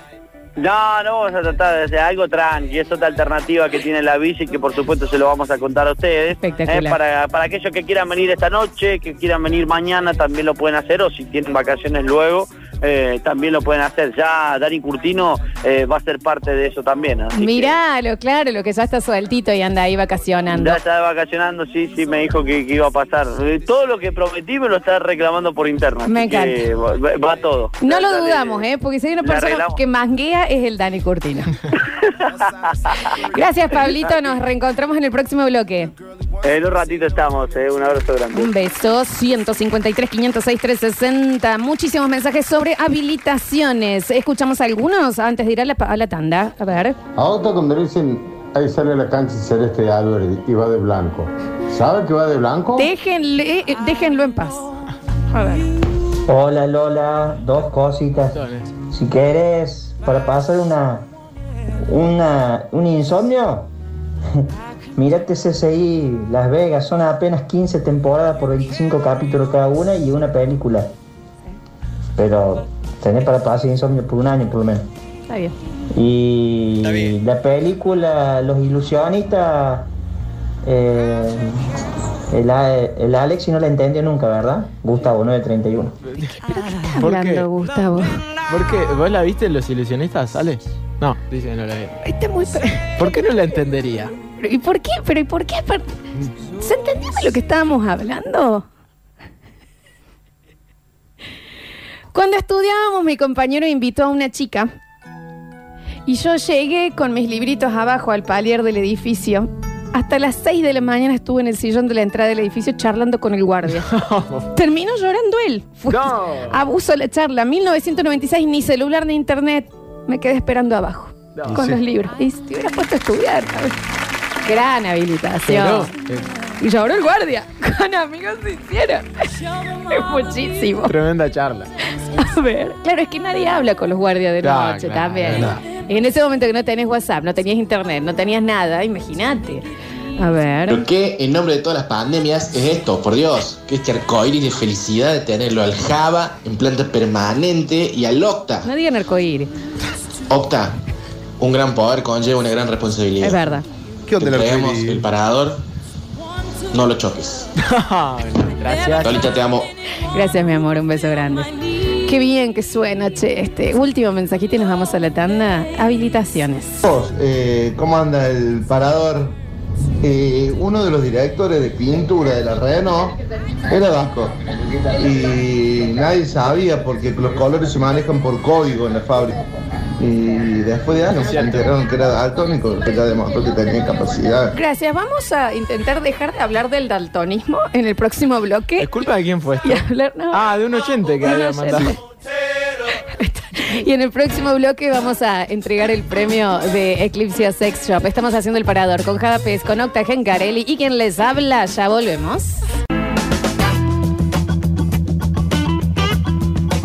Speaker 11: No, no vamos a tratar de hacer algo tranqui, es otra alternativa que tiene la bici que por supuesto se lo vamos a contar a ustedes.
Speaker 2: Espectacular.
Speaker 11: Eh, para, para aquellos que quieran venir esta noche, que quieran venir mañana, también lo pueden hacer o si tienen vacaciones luego, eh, también lo pueden hacer. Ya Dani Curtino eh, va a ser parte de eso también. así que
Speaker 2: Miralo, claro, lo que ya está sueltito y anda ahí vacacionando.
Speaker 11: Ya está vacacionando, sí, sí, me dijo que, que iba a pasar. Eh, Todo lo que prometí me lo está reclamando por interno.
Speaker 2: Me
Speaker 11: que va, va todo.
Speaker 2: No lo
Speaker 11: le-
Speaker 2: dudamos, ¿eh? Porque si hay una persona que manguea es el Dani Curtino. [LAUGHS] Gracias, Pablito. Nos reencontramos en el próximo bloque.
Speaker 11: En un ratito estamos, eh, un abrazo grande.
Speaker 2: Un beso. 153, 506, 360. Muchísimos mensajes sobre habilitaciones. ¿Escuchamos algunos antes de ir a la, a la tanda? A ver.
Speaker 12: Ahora cuando dicen, ahí sale a la cancha celeste de Álvarez y va de blanco. ¿Sabe que va de blanco?
Speaker 2: Déjenle, eh, déjenlo en paz. A ver.
Speaker 13: Hola Lola, dos cositas. Si quieres, para pasar una, una, un insomnio, [LAUGHS] mírate CCI Las Vegas, son apenas 15 temporadas por 25 capítulos cada una y una película. Pero tenés para pasar insomnio por un año por lo menos.
Speaker 2: Está bien.
Speaker 13: Y la película Los Ilusionistas, eh, el, el Alex si no la entendió nunca, ¿verdad? Gustavo 931.
Speaker 4: ¿Por qué?
Speaker 2: Hablando, Gustavo.
Speaker 4: ¿Por qué? ¿Vos la viste Los Ilusionistas, sale? No, dice que no la vi.
Speaker 2: Este muy...
Speaker 4: ¿Por qué no la entendería?
Speaker 2: ¿Y por qué? ¿Pero y por qué? ¿Se entendió de lo que estábamos hablando? Cuando estudiábamos, mi compañero invitó a una chica y yo llegué con mis libritos abajo al palier del edificio. Hasta las 6 de la mañana estuve en el sillón de la entrada del edificio charlando con el guardia. [LAUGHS] Terminó llorando él. Fue abuso la charla. 1996, ni celular ni internet. Me quedé esperando abajo
Speaker 4: No.
Speaker 2: con
Speaker 4: Sí.
Speaker 2: los libros. Y te hubieras puesto a estudiar. ¿sabes? Gran habilitación.
Speaker 4: Pero, eh,
Speaker 2: Y lloró el guardia. [LAUGHS] Con amigos se hicieron. [LAUGHS] Es muchísimo.
Speaker 4: tremenda charla.
Speaker 2: A ver. Claro, es que nadie habla con los guardias de
Speaker 4: Claro,
Speaker 2: noche
Speaker 4: claro,
Speaker 2: también.
Speaker 4: claro.
Speaker 2: Y en ese momento que no tenés WhatsApp, no tenías internet, no tenías nada, imagínate. A ver.
Speaker 14: ¿Pero qué en nombre de todas las pandemias es esto? Por Dios, que este arcoíris de felicidad de tenerlo al Java en planta permanente y al Octa.
Speaker 2: No digan arcoíris.
Speaker 14: Octa, un gran poder conlleva una gran responsabilidad.
Speaker 2: Es verdad.
Speaker 3: ¿Qué onda el
Speaker 14: traemos
Speaker 3: arcoíris?
Speaker 14: el parador, no lo choques. [LAUGHS]
Speaker 4: Gracias.
Speaker 14: Lolita, te amo.
Speaker 2: Gracias, mi amor. Un beso grande. Qué bien que suena, che. Este último mensajito y nos vamos a la tanda. Habilitaciones.
Speaker 12: Vos, eh, ¿Cómo anda el parador? Eh, uno de los directores de pintura de la Renault era vasco y nadie sabía porque los colores se manejan por código en la fábrica y después de años se enteraron que era daltónico que ya demostró que tenía capacidad
Speaker 2: Gracias. Vamos a intentar dejar de hablar del daltonismo en el próximo bloque.
Speaker 4: ¿Es culpa de quién fue esto?
Speaker 2: Y hablar, no.
Speaker 4: Ah, de un oyente que había mandado. [LAUGHS]
Speaker 2: Y en el próximo bloque vamos a entregar el premio de Eclipse Sex Shop. Estamos haciendo el parador con Jada Pez, con Octa Gencarelli y quien les habla. Ya volvemos.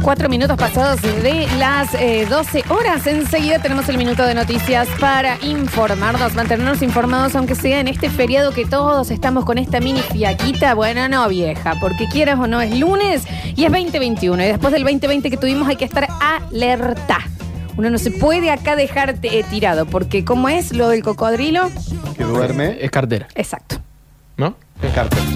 Speaker 2: Cuatro minutos pasados de las eh, 12 horas. Enseguida tenemos el minuto de noticias para informarnos, mantenernos informados, aunque sea en este feriado que todos estamos con esta mini fiaquita. Bueno, no, vieja, porque quieras o no, es lunes y es 2021. Y después del 2020 que tuvimos hay que estar alerta. Uno no se puede acá dejarte eh, tirado, porque como es lo del cocodrilo,
Speaker 3: Que duerme.
Speaker 4: Es cartera,
Speaker 2: exacto.
Speaker 4: ¿no?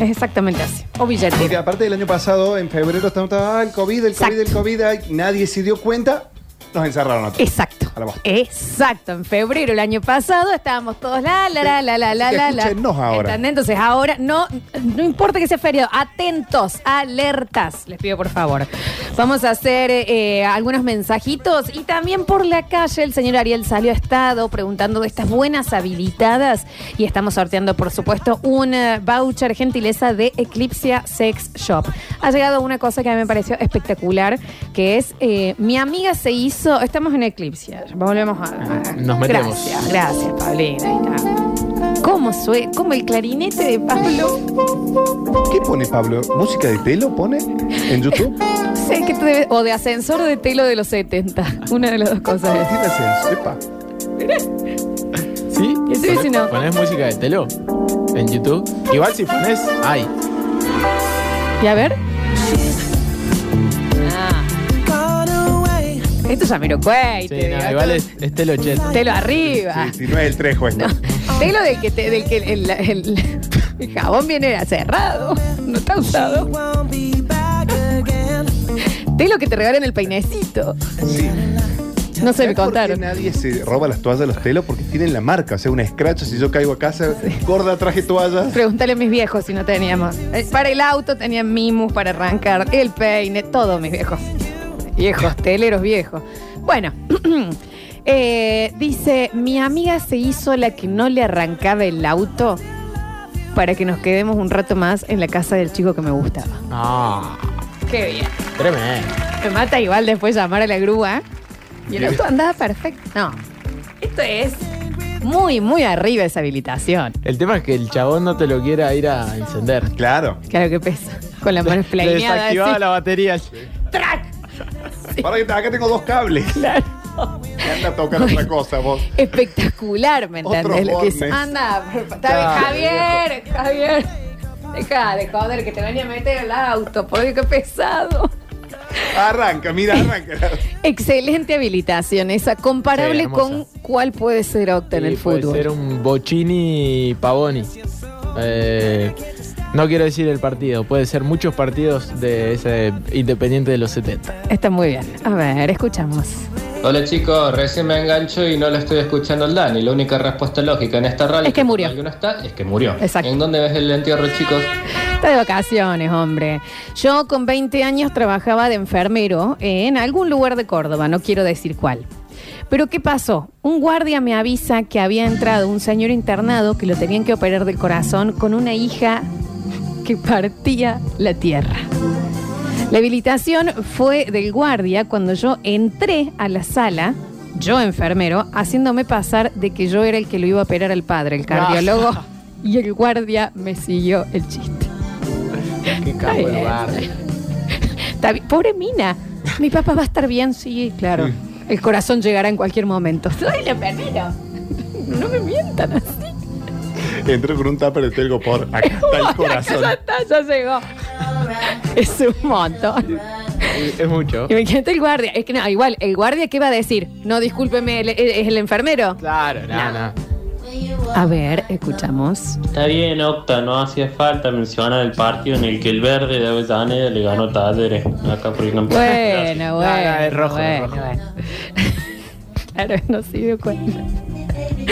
Speaker 3: Es
Speaker 2: exactamente así. O billete.
Speaker 3: Porque aparte del año pasado, en febrero, estamos ah, el COVID, el COVID, el COVID, nadie se dio cuenta, nos encerraron a todos.
Speaker 2: Exacto.
Speaker 3: A la.
Speaker 2: Exacto. En febrero el año pasado estábamos todos la, la, la, la, la, la, la,
Speaker 3: ahora.
Speaker 2: ¿Entendés? Entonces ahora, no, no importa que sea feriado, atentos, alertas, les pido por favor. Vamos a hacer eh, algunos mensajitos y también por la calle el señor Ariel salió ha estado preguntando de estas buenas habilitadas y estamos sorteando por supuesto un eh, voucher gentileza de Eclipse Sex Shop. Ha llegado una cosa que a mí me pareció espectacular que es eh, mi amiga se hizo, estamos en Eclipse, volvemos a... a-
Speaker 4: Nos metemos.
Speaker 2: Gracias, gracias Paulina. ¿Cómo suena? ¿Cómo el clarinete de Pablo?
Speaker 3: ¿Qué pone Pablo? ¿Música de telo pone en YouTube? [LAUGHS]
Speaker 2: Sé que te debe- o de ascensor o de telo de los 70. Una de las dos cosas. es.
Speaker 3: Tiene ascenso, epa.
Speaker 4: ¿Sí?
Speaker 2: Y sí, sí, no.
Speaker 4: ¿Pones música de telo? En YouTube. Igual si pones, ay.
Speaker 2: Y a ver. Esto es Jamiroquai.
Speaker 4: Sí, no, igual es, es telo jet.
Speaker 2: Telo arriba.
Speaker 3: Si no es el trejo esto.
Speaker 2: Telo del que, te- del que el, el- el jabón viene cerrado. No está usado. De lo que te regalan el peinecito.
Speaker 3: Sí.
Speaker 2: No sé, me
Speaker 3: ¿Sabes por qué
Speaker 2: contaron.
Speaker 3: nadie se roba las toallas de los telos? Porque tienen la marca, o sea, una escracha. Si yo caigo a casa, gorda, traje toallas.
Speaker 2: Pregúntale a mis viejos si no teníamos. Eh, Para el auto tenían mimus para arrancar, el peine, todos mis viejos. Viejos, [LAUGHS] teleros viejos. Bueno, [CLEARS THROAT] eh, dice, mi amiga se hizo la que no le arrancaba el auto para que nos quedemos un rato más en la casa del chico que me gustaba.
Speaker 4: Ah,
Speaker 2: Qué bien.
Speaker 4: tremendo.
Speaker 2: Me mata igual después llamar a la grúa. Y el auto andaba perfecto. No, esto es muy, muy arriba esa habilitación.
Speaker 4: El tema es que el chabón no te lo quiera ir a encender.
Speaker 3: Claro.
Speaker 2: Claro que pesa. Con la mano
Speaker 4: Le
Speaker 2: flameada.
Speaker 4: desactivaba
Speaker 2: así.
Speaker 4: la batería.
Speaker 3: Para que acá tengo dos cables.
Speaker 2: Claro.
Speaker 3: Que anda a tocar otra cosa, vos.
Speaker 2: Espectacular, ¿me entendés? Lo que es-. Anda, está Javier, Javier. Deja de joder que te venía a meter el auto, por qué pesado.
Speaker 3: Arranca, mira, arranca.
Speaker 2: Excelente habilitación esa, comparable
Speaker 4: Sí,
Speaker 2: con cuál puede ser Octa en el
Speaker 4: puede
Speaker 2: fútbol.
Speaker 4: ser un Bocini Pavoni. Eh, no quiero decir el partido, puede ser muchos partidos de ese Independiente de los 70.
Speaker 2: Está muy bien. A ver, escuchamos.
Speaker 8: Hola chicos, recién me engancho y no le estoy escuchando al Dani. La única respuesta lógica en esta radio
Speaker 2: Es que murió.
Speaker 8: alguno está es que murió.
Speaker 2: Exacto.
Speaker 8: ¿En dónde ves el entierro, chicos?
Speaker 2: Está de vacaciones, hombre. Yo con 20 años trabajaba de enfermero en algún lugar de Córdoba, no quiero decir cuál. Pero ¿qué pasó? Un guardia me avisa que había entrado un señor internado que lo tenían que operar del corazón con una hija que partía la tierra. La habilitación fue del guardia cuando yo entré a la sala, yo enfermero, haciéndome pasar de que yo era el que lo iba a operar al padre, el cardiólogo, [LAUGHS] y el guardia me siguió el chiste.
Speaker 4: Qué capo el guardia.
Speaker 2: Pobre Mina. Mi papá va a estar bien, sí, claro. El corazón llegará en cualquier momento. Soy la enfermero. No me mientan así.
Speaker 3: Entró con un tupper de telgo por. Acá [LAUGHS] está el [LAUGHS] corazón.
Speaker 2: Ya está, ya llegó. Es un montón.
Speaker 4: Es mucho.
Speaker 2: Imagínate el guardia. Es que no, igual, el guardia, ¿qué va a decir? No, discúlpeme, ¿el- ¿es el enfermero?
Speaker 4: Claro, no, no.
Speaker 2: A ver, escuchamos.
Speaker 15: Está bien, Octa, no hacía falta mencionar el partido en el que el verde de Avellaneda le ganó Talleres. Acá por ejemplo.
Speaker 2: Bueno, bueno.
Speaker 4: no, es rojo, es
Speaker 2: bueno, bueno. [LAUGHS] claro, no se dio cuenta.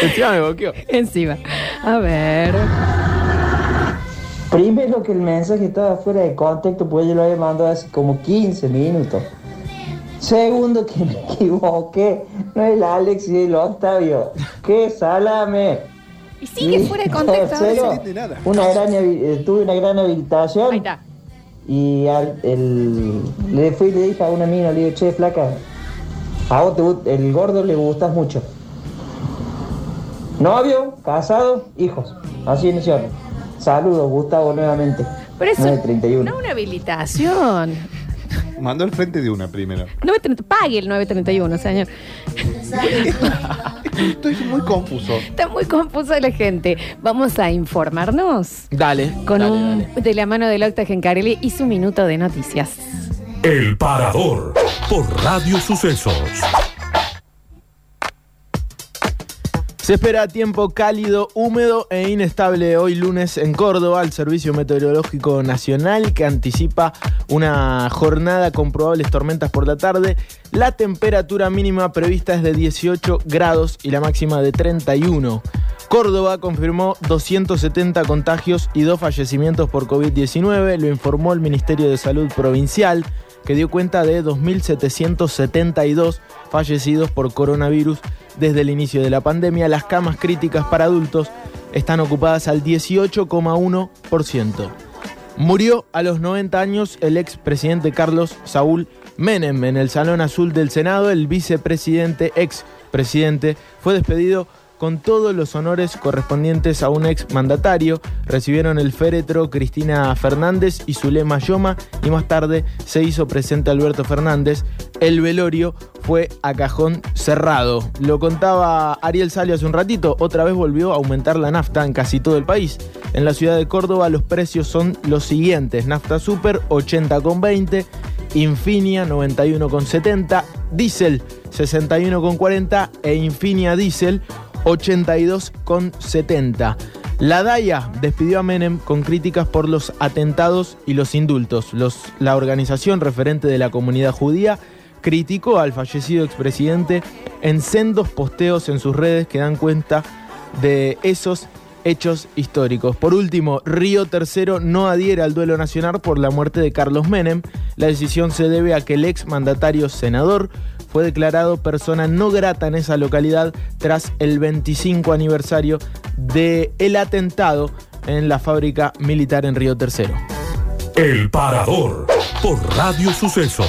Speaker 4: Encima me boqueó.
Speaker 2: Encima. A ver.
Speaker 13: Primero que el mensaje estaba fuera de contexto, pues yo lo había mandado hace como 15 minutos. Segundo que me equivoqué, no es el Alex y el Octavio. ¡Qué salame!
Speaker 2: Y sigue fuera de contexto.
Speaker 13: Tercero, una gran, eh, tuve una gran habilitación.
Speaker 2: Ahí está.
Speaker 13: Y al, el, le fui y le dije a una mina, le digo, che, flaca, a vos te el gordo le gustas mucho. Novio, casado, hijos. Así inició. Saludos, Gustavo, nuevamente.
Speaker 2: Pero eso
Speaker 13: 931.
Speaker 2: no una habilitación.
Speaker 3: Mandó al frente de una primero.
Speaker 2: 930, pague el 931, señor. [LAUGHS]
Speaker 3: Estoy muy confuso.
Speaker 2: Está muy confusa la gente. Vamos a informarnos
Speaker 4: Dale.
Speaker 2: con
Speaker 4: dale,
Speaker 2: un
Speaker 4: dale.
Speaker 2: de la mano del Octa Gencarelli y su minuto de noticias.
Speaker 16: El Parador por Radio Sucesos.
Speaker 4: Se espera tiempo cálido, húmedo e inestable hoy lunes en Córdoba, el Servicio Meteorológico Nacional que anticipa una jornada con probables tormentas por la tarde. La temperatura mínima prevista es de 18 grados y la máxima de 31. Córdoba confirmó 270 contagios y dos fallecimientos por COVID-19, lo informó el Ministerio de Salud Provincial, que dio cuenta de 2.772 fallecidos por coronavirus desde el inicio de la pandemia. Las camas críticas para adultos están ocupadas al 18,1%. Murió a los 90 años el expresidente Carlos Saúl Menem en el Salón Azul del Senado. El vicepresidente, expresidente, fue despedido con todos los honores correspondientes a un ex mandatario. Recibieron el féretro Cristina Fernández y Zulema Yoma y más tarde se hizo presente Alberto Fernández. El velorio fue a cajón cerrado. Lo contaba Ariel Salio hace un ratito, otra vez volvió a aumentar la nafta en casi todo el país. En la ciudad de Córdoba los precios son los siguientes. Nafta Super 80,20, Infinia 91,70, Diesel 61,40 e Infinia Diesel 82,70. La DAIA despidió a Menem con críticas por los atentados y los indultos. La organización referente de la comunidad judía criticó al fallecido expresidente en sendos posteos en sus redes que dan cuenta de esos hechos históricos. Por último, Río Tercero no adhiere al duelo nacional por la muerte de Carlos Menem. La decisión se debe a que el ex mandatario senador fue declarado persona no grata en esa localidad tras el 25 aniversario del atentado en la fábrica militar en Río Tercero.
Speaker 16: El Parador por Radio Sucesos.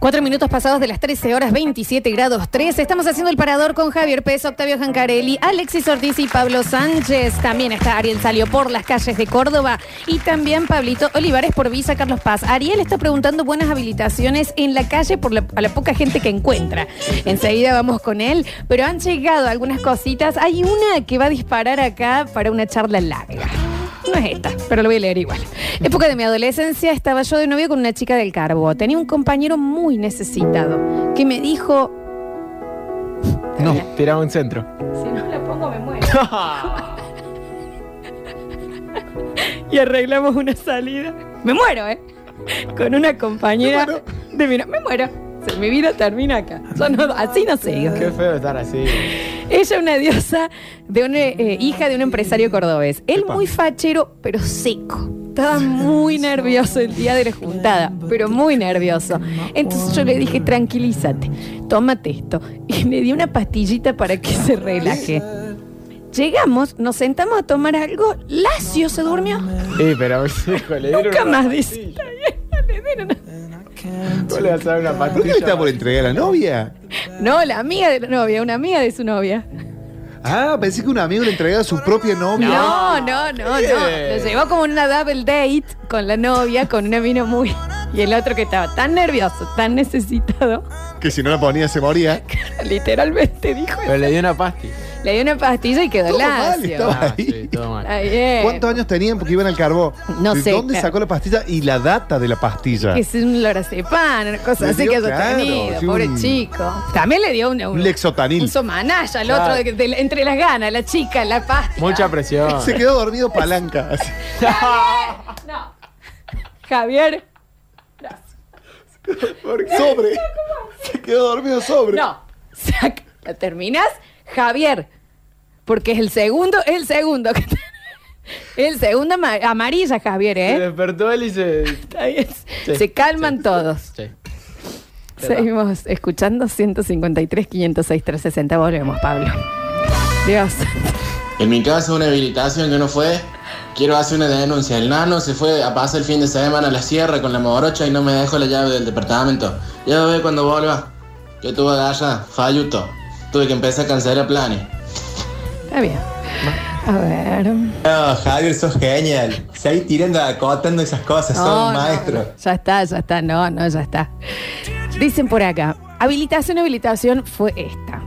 Speaker 2: Cuatro minutos pasados de las 13 horas 27 grados 3. Estamos haciendo el parador con Javier Pérez, Octavio Jancarelli, Alexis Ortiz y Pablo Sánchez. También está Ariel Salió por las calles de Córdoba y también Pablito Olivares por Visa Carlos Paz. Ariel está preguntando buenas habilitaciones en la calle por a la poca gente que encuentra. Enseguida vamos con él, pero han llegado algunas cositas. Hay una que va a disparar acá para una charla larga. No es esta, pero lo voy a leer igual. Época de mi adolescencia estaba yo de novio con una chica del Carbo. Tenía un compañero muy necesitado que me dijo,
Speaker 4: No, tiraba un centro.
Speaker 2: si no la pongo me muero. [LAUGHS] y arreglamos una salida. Me muero, ¿eh? Con una compañera de mi Me muero. Se- mi vida termina acá. Yo no- así no sigo.
Speaker 4: Qué feo estar así.
Speaker 2: Ella una diosa de una eh, hija de un empresario cordobés. Él muy fachero, pero seco. Estaba muy nervioso el día de la juntada, pero muy nervioso. Entonces yo le dije, tranquilízate, tómate esto. Y le di una pastillita para que se relaje. Llegamos, nos sentamos a tomar algo, Lacio se durmió.
Speaker 4: Sí, pero [LAUGHS] le dieron
Speaker 2: Nunca más dice. Bien, le dieron una-
Speaker 4: ¿Vos le vas a dar una
Speaker 3: ¿Por qué le está por entregar a la novia?
Speaker 2: No, la amiga de la novia, una amiga de su novia.
Speaker 3: Ah, pensé que un amigo le entregaba a su propia novia.
Speaker 2: No, no, no, no. Lo llevó como una double date con la novia, con una mina muy. Y el otro que estaba tan nervioso, tan necesitado,
Speaker 3: Que si no la ponía se moría. [LAUGHS]
Speaker 2: literalmente dijo.
Speaker 4: Pero le dio una pastilla.
Speaker 2: Le dio una pastilla y quedó
Speaker 3: Todo mal,
Speaker 2: lacio.
Speaker 3: estaba
Speaker 4: Ah,
Speaker 3: ahí.
Speaker 4: sí, todo mal.
Speaker 2: Está bien.
Speaker 3: ¿Cuántos años tenían porque iban al carbó?
Speaker 2: No
Speaker 3: ¿De
Speaker 2: sé,
Speaker 3: dónde
Speaker 2: claro.
Speaker 3: sacó la pastilla y la data de la pastilla?
Speaker 2: Que es un lorazepam, una cosa
Speaker 3: Le
Speaker 2: así
Speaker 3: dio,
Speaker 2: que haya
Speaker 3: claro,
Speaker 2: tenido,
Speaker 3: sí,
Speaker 2: pobre
Speaker 3: un-
Speaker 2: chico. También le dio una,
Speaker 3: Un
Speaker 2: un,
Speaker 3: lexotanil.
Speaker 2: un somanaya al
Speaker 4: Claro.
Speaker 2: otro, de- de- entre las ganas, la chica, la pastilla.
Speaker 4: Mucha presión.
Speaker 3: Se quedó dormido palanca. así.
Speaker 2: No. [LAUGHS] Javier.
Speaker 3: Sobre. Se quedó dormido sobre.
Speaker 2: No. [LAUGHS] Sac- ¿La terminas? Javier. Porque es el segundo, es el segundo. que te- [LAUGHS] El segundo ama- amarilla, Javier,
Speaker 4: Se
Speaker 2: ¿eh?
Speaker 4: despertó él y se.
Speaker 2: Está bien.
Speaker 4: Sí,
Speaker 2: Se calman todos.
Speaker 4: Sí.
Speaker 2: Seguimos escuchando 153, 506, 360. Volvemos, Pablo. Dios.
Speaker 14: En mi caso, una habilitación que no fue. Quiero hacer una denuncia. El nano se fue a pasar el fin de semana a la sierra con la morocha y no me dejó la llave del departamento. Ya ve cuando vuelva. Yo tuve agarra, falluto. Tuve que empezar a cancelar planes.
Speaker 2: Está bien. A ver.
Speaker 17: No, Javier, sos genial. Seguí tirando, acotando esas cosas, sos
Speaker 2: No,
Speaker 17: un
Speaker 2: no,
Speaker 17: maestro.
Speaker 2: no. Ya está, ya está. No, no, ya está. Dicen por acá. Habilitación, habilitación fue esta.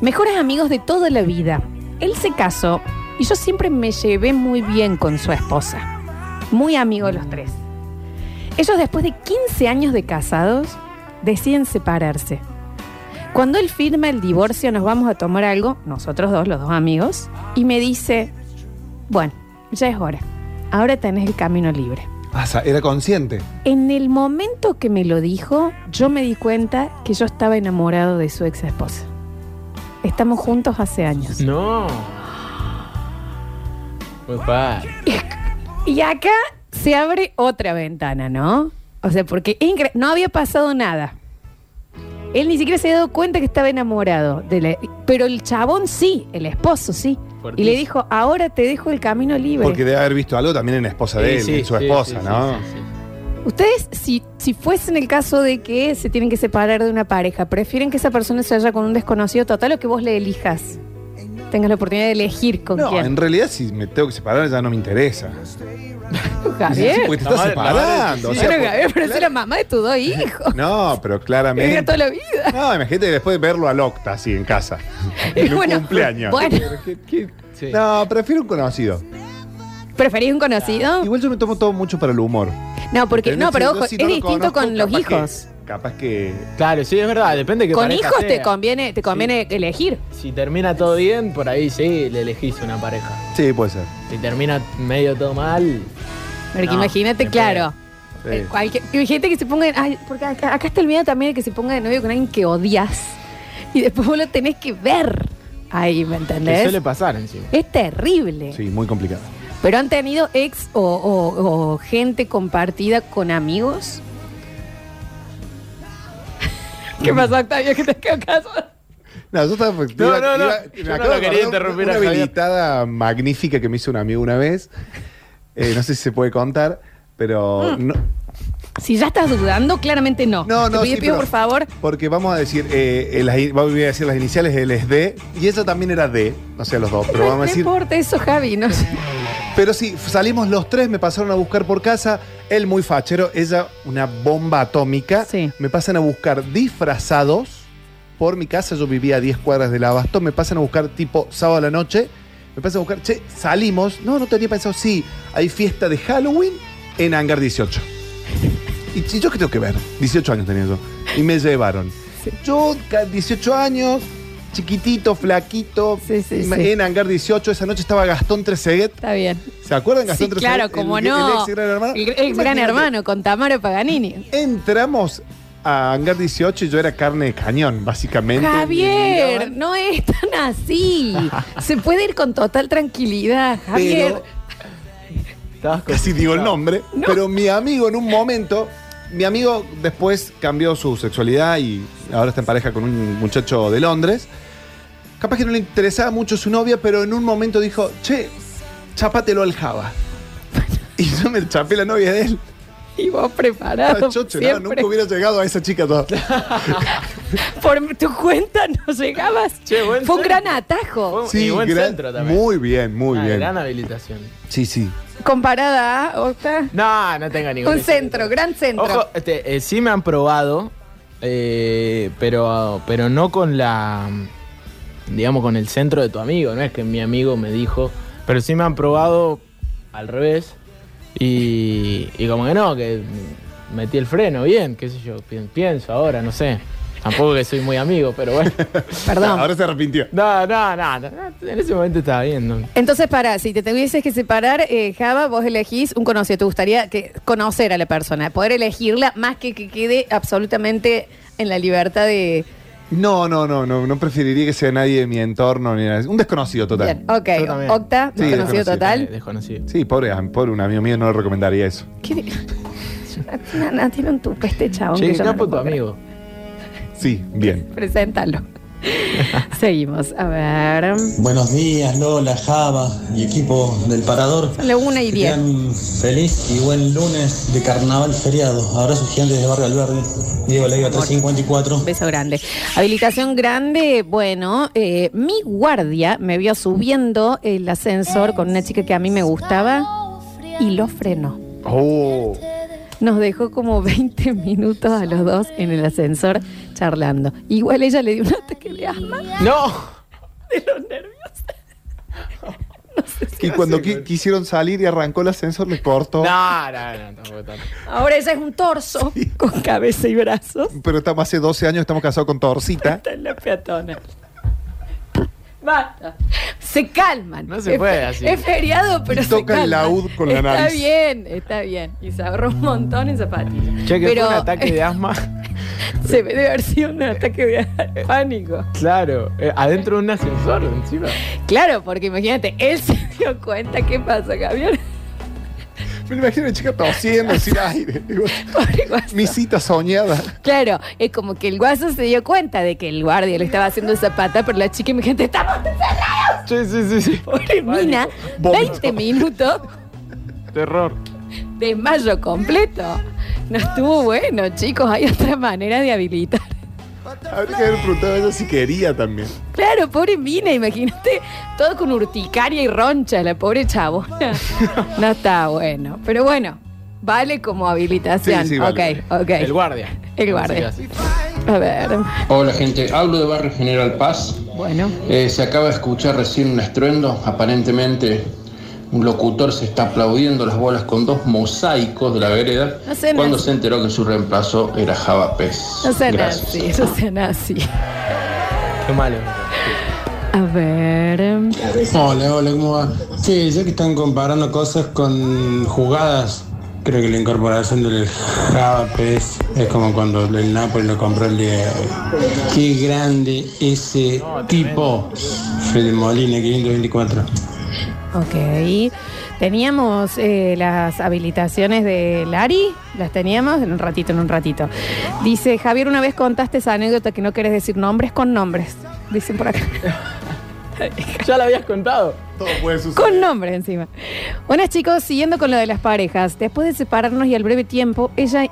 Speaker 2: Mejores amigos de toda la vida. Él se casó y yo siempre me llevé muy bien con su esposa. Muy amigos los tres. Ellos después de 15 años de casados deciden separarse. Cuando él firma el divorcio nos vamos a tomar algo, nosotros dos, los dos amigos, y me dice, bueno, ya es hora. Ahora tenés el camino libre.
Speaker 3: Ah, era consciente.
Speaker 2: En el momento que me lo dijo, yo me di cuenta que yo estaba enamorado de su ex esposa. Estamos juntos hace años.
Speaker 4: No. Muy padre.
Speaker 2: Y acá se abre otra ventana, ¿no? O sea, porque incre- no había pasado nada. Él ni siquiera se había dado cuenta que estaba enamorado. De la- pero el chabón sí, el esposo sí. Y
Speaker 3: Fuertísimo.
Speaker 2: le dijo, ahora te dejo el camino libre.
Speaker 3: Porque debe haber visto algo también en la esposa de él, en su
Speaker 4: sí,
Speaker 3: esposa,
Speaker 4: sí,
Speaker 3: ¿no?
Speaker 4: sí, sí,
Speaker 2: Ustedes, si, si fuesen el caso de que se tienen que separar de una pareja, ¿prefieren que esa persona se vaya con un desconocido total o que vos le elijas? Tengas la oportunidad de elegir con
Speaker 3: No,
Speaker 2: quién.
Speaker 3: en realidad si me tengo que separar ya no me interesa. [LAUGHS]
Speaker 2: Javier.
Speaker 3: Porque te estás separando. o sea,
Speaker 2: Bueno,
Speaker 3: porque-
Speaker 2: Javier, pero es la mamá de tus dos hijos.
Speaker 3: No, pero claramente.
Speaker 2: Toda la vida.
Speaker 3: No, imagínate después de verlo al Octa así en casa.
Speaker 2: Y [LAUGHS]
Speaker 3: En un
Speaker 2: bueno,
Speaker 3: cumpleaños.
Speaker 2: bueno.
Speaker 3: No, prefiero un conocido.
Speaker 2: ¿Preferís un conocido?
Speaker 3: Igual yo me tomo todo mucho para el humor.
Speaker 2: No, porque, no, pero
Speaker 3: Si
Speaker 2: ojo,
Speaker 3: yo si no
Speaker 2: es
Speaker 3: lo
Speaker 2: distinto
Speaker 3: conozco,
Speaker 2: con los
Speaker 3: capaz que-
Speaker 2: hijos.
Speaker 3: Capaz que.
Speaker 4: Claro, sí, es verdad, depende de qué
Speaker 2: Con hijos te conviene, te conviene elegir.
Speaker 4: Si termina todo bien, por ahí sí, le elegís una pareja.
Speaker 3: Sí, puede ser.
Speaker 4: Si termina medio todo mal.
Speaker 2: Porque
Speaker 4: no,
Speaker 2: imagínate, claro.
Speaker 3: Sí.
Speaker 2: eh, cualquier- imagínate que se ponga. Ay, porque acá, acá está el miedo también de que se ponga de novio con alguien que odias. Y después vos lo tenés que ver. Ahí, ¿me
Speaker 4: Que
Speaker 2: entendés?
Speaker 4: suele pasar encima.
Speaker 2: Es terrible.
Speaker 3: Sí, muy complicado.
Speaker 2: Pero han tenido ex o, o- o gente compartida con amigos. ¿Qué pasó, Octavio? ¿Qué te quedó caso?
Speaker 3: No, yo estaba.
Speaker 4: No, no, no,
Speaker 3: me
Speaker 4: yo no
Speaker 3: acabo
Speaker 4: lo
Speaker 3: de
Speaker 4: quería
Speaker 3: acordar
Speaker 4: interrumpir
Speaker 3: Una
Speaker 4: a Javier.
Speaker 3: habilitada magnífica que me hizo un amigo una vez. Eh, no sé si se puede contar, pero.
Speaker 2: Mm.
Speaker 3: No,
Speaker 2: Si ya estás dudando, claramente no.
Speaker 3: No, no,
Speaker 2: Te pido,
Speaker 3: sí,
Speaker 2: pido,
Speaker 3: pero-
Speaker 2: por favor.
Speaker 3: porque vamos a decir, eh, eh, las, in- voy a decir las iniciales, él es D, y ella también era D, no sé los dos, pero
Speaker 2: no
Speaker 3: vamos a [LAUGHS] decir.
Speaker 2: importa eso, Javi. No sé.
Speaker 3: Pero sí, salimos los tres, me pasaron a buscar por casa, él muy fachero, ella una bomba atómica. Me pasan a buscar disfrazados por mi casa, yo vivía a 10 cuadras del abasto, me pasan a buscar tipo sábado a la noche, me pasan a buscar, che, salimos, no, no tenía pensado, sí, hay fiesta de Halloween en Hangar 18. ¿Y, y yo qué tengo que ver? 18 años tenía yo. Y me llevaron. Yo, ca- 18 años, chiquitito, flaquito, en Hangar 18, esa noche estaba Gastón Treseguet.
Speaker 2: Está bien.
Speaker 3: ¿Se acuerdan
Speaker 2: Sí,
Speaker 3: Gastón Treseguet?
Speaker 2: claro, como
Speaker 3: el,
Speaker 2: no.
Speaker 3: El ex gran hermano.
Speaker 2: El ex gran hermano con Tamaro Paganini.
Speaker 3: Entramos a Hangar 18 y yo era carne de cañón, básicamente.
Speaker 2: Javier, no es tan así. [LAUGHS] Se puede ir con total tranquilidad, Javier.
Speaker 3: Casi digo el nombre. Pero mi amigo en un momento, mi amigo después cambió su sexualidad y ahora está en pareja con un muchacho de Londres. Capaz que no le interesaba mucho su novia, pero en un momento dijo, che, chápatelo al Java. Y yo me chapé la novia de él.
Speaker 2: Y vos preparado.
Speaker 3: Ah, chocho, no, nunca hubiera llegado a esa chica toda. [LAUGHS]
Speaker 2: Por tu cuenta no llegabas. Fue un gran atajo.
Speaker 3: Sí,
Speaker 4: y buen
Speaker 3: gran-
Speaker 4: centro también.
Speaker 3: Muy bien, muy
Speaker 4: Una
Speaker 3: bien.
Speaker 4: gran habilitación.
Speaker 3: Sí, sí.
Speaker 2: Comparada a Octa.
Speaker 4: No, no tengo ningún
Speaker 2: Un centro, gran centro.
Speaker 4: Ojo, este, eh, sí me han probado, eh, pero, pero no con la, digamos, con el centro de tu amigo. No es que mi amigo me dijo, pero sí me han probado al revés. Y, y como que no, que metí el freno bien, qué sé yo, pi- pienso ahora, no sé. Tampoco que soy muy amigo, pero bueno. [LAUGHS]
Speaker 2: Perdón.
Speaker 3: Ahora se arrepintió.
Speaker 4: No, no, no, no, en ese momento estaba bien. ¿no?
Speaker 2: Entonces, para, si te tuvieses que separar, eh, Java, vos elegís un conocido. ¿Te gustaría que conocer a la persona? Poder elegirla más que que quede absolutamente en la libertad de.
Speaker 3: No, no, no, no, no preferiría que sea nadie de mi entorno ni nada. Un desconocido total.
Speaker 2: Bien, ok. Octa,
Speaker 3: Sí,
Speaker 2: desconocido total.
Speaker 4: Desconocido.
Speaker 3: Sí, pobre, pobre un amigo mío no le recomendaría eso.
Speaker 2: ¿Qué [LAUGHS] Nada, tiene un tupe este chabón.
Speaker 4: Che,
Speaker 2: que yo no lo
Speaker 4: tu
Speaker 2: puedo
Speaker 4: amigo.
Speaker 3: Sí, bien.
Speaker 2: Preséntalo. [LAUGHS] Seguimos. A ver.
Speaker 18: Buenos días, Lola, Java y equipo del Parador.
Speaker 2: Son las una y
Speaker 18: Que
Speaker 2: diez.
Speaker 18: tengan un feliz y buen lunes de carnaval feriado. Abrazos gigantes de Barrio Alverde. Diego Leiva 354.
Speaker 2: Beso grande. Habilitación grande, bueno, eh, mi guardia me vio subiendo el ascensor con una chica que a mí me gustaba y lo frenó.
Speaker 3: Oh.
Speaker 2: Nos dejó como [LAUGHS] 20 minutos a los dos en el ascensor charlando. Igual ella le dio un ataque de asma.
Speaker 4: ¡No! [LAUGHS]
Speaker 2: De los nervios. [LAUGHS]
Speaker 3: Y cuando qui- quisieron salir y arrancó el ascensor, le cortó.
Speaker 4: No, no, no, tampoco tanto.
Speaker 2: Ahora ella es un torso con cabeza y brazos.
Speaker 3: Pero estamos hace 12 años, estamos casados con Torcita.
Speaker 2: Está en la peatona. Basta. Se calman.
Speaker 4: No se
Speaker 2: Es
Speaker 4: puede así.
Speaker 2: Es feriado, pero
Speaker 3: Y
Speaker 2: se
Speaker 3: toca el laúd con la
Speaker 2: está
Speaker 3: nariz.
Speaker 2: bien, está bien. Y se ahorró un montón en zapatillas.
Speaker 4: Che, que
Speaker 2: pero
Speaker 4: fue un ataque de asma. [LAUGHS]
Speaker 2: se debe haber sido un ataque de pánico.
Speaker 4: Claro, eh, adentro de un ascensor encima.
Speaker 2: Claro, porque imagínate, él [LAUGHS] se dio cuenta. ¿Qué pasa, Javier?
Speaker 3: Me imagino a la chica tosiendo sin aire. Digo,
Speaker 2: Pobre guaso.
Speaker 3: Mi cita soñada.
Speaker 2: Claro, es como que el guaso se dio cuenta de que el guardia le estaba haciendo zapata, pero la chica imagínate, estamos encerrados.
Speaker 4: Sí, sí, sí, sí.
Speaker 2: Pobre mina,
Speaker 3: Vómito.
Speaker 2: 20 minutos
Speaker 4: Terror.
Speaker 2: desmayo completo. No estuvo bueno, chicos. Hay otra manera de habilitar.
Speaker 3: Habría que haber preguntado a ella si quería también.
Speaker 2: Claro, pobre mina, imagínate, todo con urticaria y roncha, la pobre chabona. [LAUGHS] No está bueno. Pero bueno, vale como habilitación.
Speaker 14: Sí, sí, vale,
Speaker 2: ok, ok.
Speaker 4: El guardia.
Speaker 2: El guardia. A ver.
Speaker 14: Hola gente, hablo de Barrio General Paz.
Speaker 2: Bueno.
Speaker 14: Eh, se acaba de escuchar recién un estruendo, aparentemente un locutor se está aplaudiendo las bolas con dos mosaicos de la vereda
Speaker 2: No
Speaker 14: cuando se enteró que su reemplazo era Java Pez.
Speaker 2: No sean así, no sean así.
Speaker 4: Qué malo.
Speaker 2: A ver.
Speaker 18: Hola, hola, ¿cómo va? Sí, ya que están comparando cosas con jugadas, creo que la incorporación del Java PES es como cuando el Napoli lo compró el de Qué grande ese tipo. Fede Molina, 524.
Speaker 2: Ok. Teníamos eh, las habilitaciones de Lari, las teníamos en un ratito, en un ratito. Dice, Javier, una vez contaste esa anécdota que no querés decir nombres con nombres. Dicen por acá. [LAUGHS]
Speaker 4: ya la habías contado.
Speaker 3: Todo puede suceder.
Speaker 2: Con nombres encima. Buenas chicos, siguiendo con lo de las parejas. Después de separarnos y al breve tiempo, ella...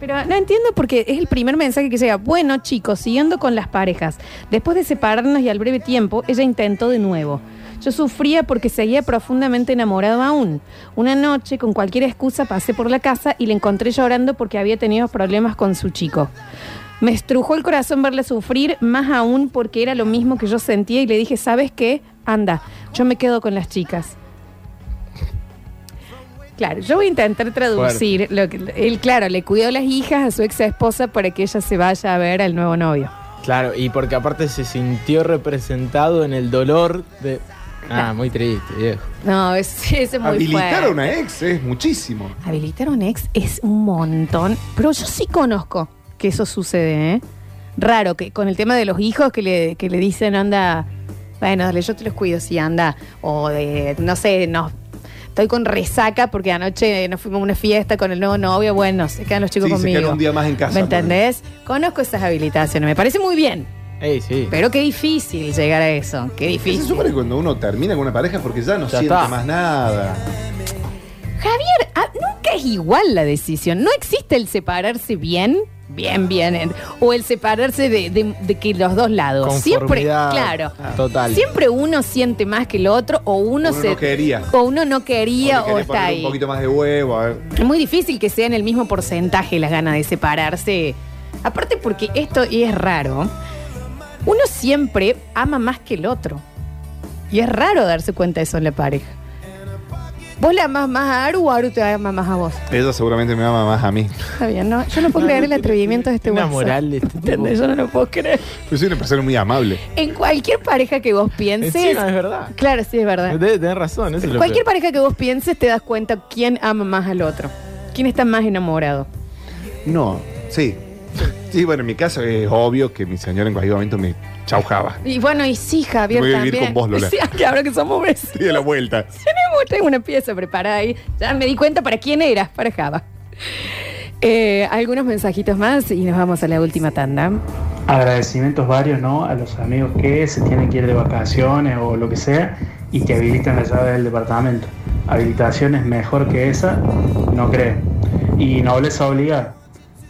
Speaker 2: Pero no entiendo porque es el primer mensaje que llega. Bueno chicos, siguiendo con las parejas. Después de separarnos y al breve tiempo, ella intentó de nuevo. Yo sufría porque seguía profundamente enamorado aún. Una noche, con cualquier excusa, pasé por la casa y le encontré llorando porque había tenido problemas con su chico. Me estrujó el corazón verle sufrir, más aún porque era lo mismo que yo sentía y le dije, ¿sabes qué? Anda, yo me quedo con las chicas. Claro, yo voy a intentar traducir lo que él, claro, le cuidó las hijas a su ex esposa para que ella se vaya a ver al nuevo novio.
Speaker 4: Claro, y porque aparte se sintió representado en el dolor de. Ah, muy triste, viejo.
Speaker 2: No, es, [LAUGHS] ese es muy
Speaker 3: Habilitar
Speaker 2: fuerte.
Speaker 3: a una ex es muchísimo.
Speaker 2: Habilitar a un ex es un montón, pero yo sí conozco que eso sucede, ¿eh? Raro, que con el tema de los hijos que le, que le dicen, anda, bueno, dale, yo te los cuido, sí, anda, o de, no sé, no, estoy con resaca porque anoche nos fuimos a una fiesta con el nuevo novio, bueno, se quedan los chicos
Speaker 3: Sí, se
Speaker 2: conmigo.
Speaker 3: quedan un día más en casa,
Speaker 2: ¿Me entendés? Conozco esas habilitaciones, me parece muy bien,
Speaker 4: Ey, sí.
Speaker 2: pero qué difícil llegar a eso, qué
Speaker 3: Se
Speaker 2: difícil.
Speaker 3: supone que cuando uno termina con una pareja porque ya no
Speaker 4: Ya
Speaker 3: siente
Speaker 4: está.
Speaker 3: más nada.
Speaker 2: Javier, ah, nunca es igual la decisión. No existe el separarse bien, bien, bien, en- o el separarse de, de- de que los dos lados. Siempre,
Speaker 4: Conformidad
Speaker 2: claro.
Speaker 4: Total.
Speaker 2: Siempre uno siente más que el otro, o uno,
Speaker 3: Uno
Speaker 2: se.
Speaker 3: no quería.
Speaker 2: O uno no quería,
Speaker 3: O le
Speaker 2: o
Speaker 3: querés
Speaker 2: está ahí.
Speaker 3: un poquito más de huevo. a ver.
Speaker 2: Es muy difícil que sean el mismo porcentaje las ganas de separarse. Aparte, porque esto y es raro. Uno siempre ama más que el otro. Y es raro darse cuenta de eso en la pareja. ¿Vos le amas más a Aru o Aru te ama más a vos?
Speaker 3: Ella seguramente me ama más a mí.
Speaker 2: Está bien, ¿no? Yo no puedo creer el atrevimiento de este
Speaker 4: Una
Speaker 2: WhatsApp.
Speaker 4: moral de este tipo.
Speaker 2: ¿Entendés? Yo no lo puedo creer.
Speaker 3: Yo soy una persona muy amable.
Speaker 2: En cualquier pareja que vos pienses.
Speaker 4: Encima es verdad.
Speaker 2: Claro, sí, es verdad.
Speaker 4: Debe tener razón, eso es lo
Speaker 2: Cualquier
Speaker 4: peor.
Speaker 2: pareja que vos pienses te das cuenta quién ama más al otro. ¿Quién está más enamorado?
Speaker 3: No, sí. [LAUGHS] Sí, bueno, en mi caso es obvio que mi señora en cualquier momento me chaujaba.
Speaker 2: Y bueno, y sí, Javier
Speaker 3: Voy a vivir
Speaker 2: también.
Speaker 3: con vos, Lola. [LAUGHS]
Speaker 2: Sí, que ahora que somos vecinos.
Speaker 3: Estoy de la vuelta. [LAUGHS]
Speaker 2: Tenemos, tengo una pieza preparada ahí. Ya me di cuenta para quién era, para Java. Eh, algunos mensajitos más y nos vamos a la última tanda.
Speaker 19: Agradecimientos varios, ¿no? A los amigos que se tienen que ir de vacaciones o lo que sea y que habilitan la llave del departamento. Habilitaciones mejor que esa, no creo. Y nobleza obliga.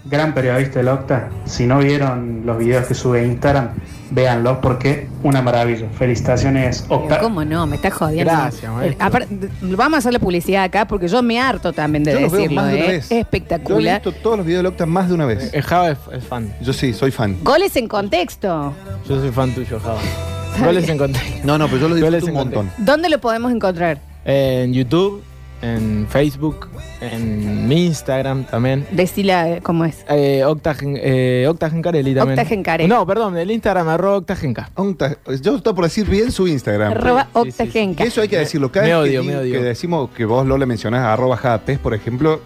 Speaker 19: Gran periodista el Octa. Si no vieron los videos que sube a Instagram, véanlos porque una maravilla. Felicitaciones, Octa.
Speaker 2: ¿Cómo no? Me está jodiendo.
Speaker 19: Gracias, maestro.
Speaker 2: Eh, vamos a hacer la publicidad acá porque yo me harto también de
Speaker 3: Yo los veo
Speaker 2: decirlo.
Speaker 3: más de una
Speaker 2: ¿eh?
Speaker 3: vez.
Speaker 2: Es
Speaker 3: Yo he
Speaker 2: espectacular.
Speaker 3: visto todos los videos de Octa más de una vez.
Speaker 4: Eh, Java es, es fan.
Speaker 3: Yo sí, soy fan.
Speaker 2: Goles en contexto.
Speaker 4: Yo soy fan tuyo, Java. Goles en contexto.
Speaker 3: No, no, pero yo
Speaker 4: Goles
Speaker 3: disfruto un montón.
Speaker 2: ¿Dónde lo podemos encontrar?
Speaker 4: En YouTube, en Facebook, en mi Instagram también.
Speaker 2: Decila eh, cómo es.
Speaker 4: Eh, Octagen, eh, Octagencarelli también.
Speaker 2: Octagencarelli.
Speaker 4: No, perdón, el Instagram arroba Octagenca.
Speaker 3: Octa- Yo estoy por decir bien su Instagram.
Speaker 2: Arroba
Speaker 4: sí, sí, sí.
Speaker 2: Octagenca.
Speaker 3: Eso hay que decirlo. Cada
Speaker 4: Me
Speaker 3: vez
Speaker 4: odio,
Speaker 3: que,
Speaker 4: me
Speaker 3: di-
Speaker 4: odio.
Speaker 3: que decimos que vos, Lola, mencionás a arroba jadapes, por ejemplo,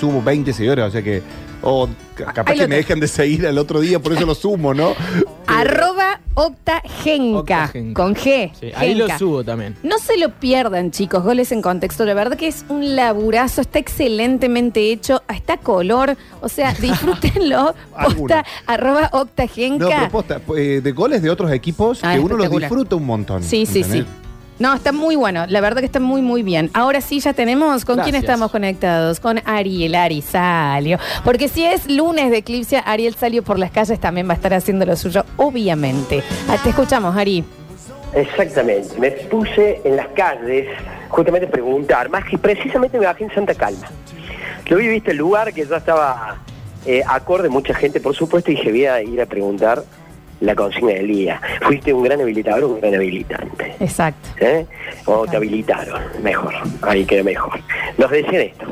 Speaker 3: subo 20 seguidores, o sea que. O ca- capaz
Speaker 2: Ahí
Speaker 3: que
Speaker 2: lo
Speaker 3: me dejan de seguir al otro día, por eso lo sumo, ¿no? [LAUGHS]
Speaker 2: Arroba Octagenca.
Speaker 4: Octagenca.
Speaker 2: Con G.
Speaker 4: Sí, ahí lo
Speaker 2: Genca.
Speaker 4: subo también.
Speaker 2: No se lo pierdan, chicos, goles en contexto. La verdad que es un laburazo, está excelentemente hecho, está a color. O sea, [LAUGHS] disfrútenlo.
Speaker 3: Alguno.
Speaker 2: Posta, arroba
Speaker 3: No,
Speaker 2: Octagenca.
Speaker 3: pero posta, eh, de goles de otros equipos
Speaker 2: Ah,
Speaker 3: que uno los
Speaker 2: espectacular.
Speaker 3: disfruta un montón.
Speaker 2: Sí, sí, sí.
Speaker 3: ¿entendés?
Speaker 2: No, está muy bueno. La verdad que está muy, muy bien. Ahora sí, ya tenemos. ¿Con quién estamos conectados? Con Ariel. Ari Salio. Porque si es lunes de Eclipse, Ariel Salio por las calles también va a estar haciendo lo suyo, obviamente. Ah, te escuchamos, Ari.
Speaker 20: Exactamente, me puse en las calles justamente a preguntar, más que precisamente me bajé en Santa Calma. Yo vi, viste, el lugar que ya estaba eh, acorde, mucha gente, por supuesto, y dije, voy a ir a preguntar la consigna del día. ¿Fuiste un gran habilitador o un gran habilitante?
Speaker 2: Exacto.
Speaker 20: ¿Eh? O te habilitaron, mejor, ahí queda mejor. Nos decían esto.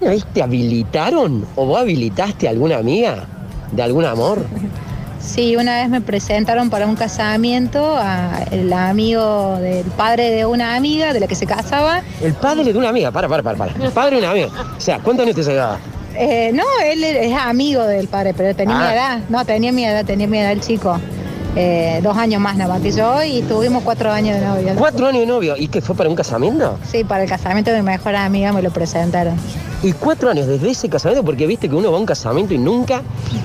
Speaker 21: ¿Una vez te habilitaron o vos habilitaste a alguna amiga de algún amor?
Speaker 22: Sí, una vez me presentaron para un casamiento a el amigo del padre de una amiga de la que se casaba.
Speaker 21: El padre de una amiga, para, para, para, para. El padre de una amiga. O sea, ¿cuántos años te llevaba?
Speaker 22: Eh, no, él es amigo del padre, pero tenía
Speaker 21: Ah.
Speaker 22: mi edad. No, tenía mi edad, tenía mi edad el chico. Eh, dos años más nada más que yo y tuvimos cuatro años de novio.
Speaker 21: ¿Cuatro años de novio? ¿Y qué fue para un casamiento?
Speaker 22: Sí, para el casamiento de mi mejor amiga me lo presentaron.
Speaker 21: Y cuatro años desde ese casamiento, porque viste que uno va a un casamiento y nunca.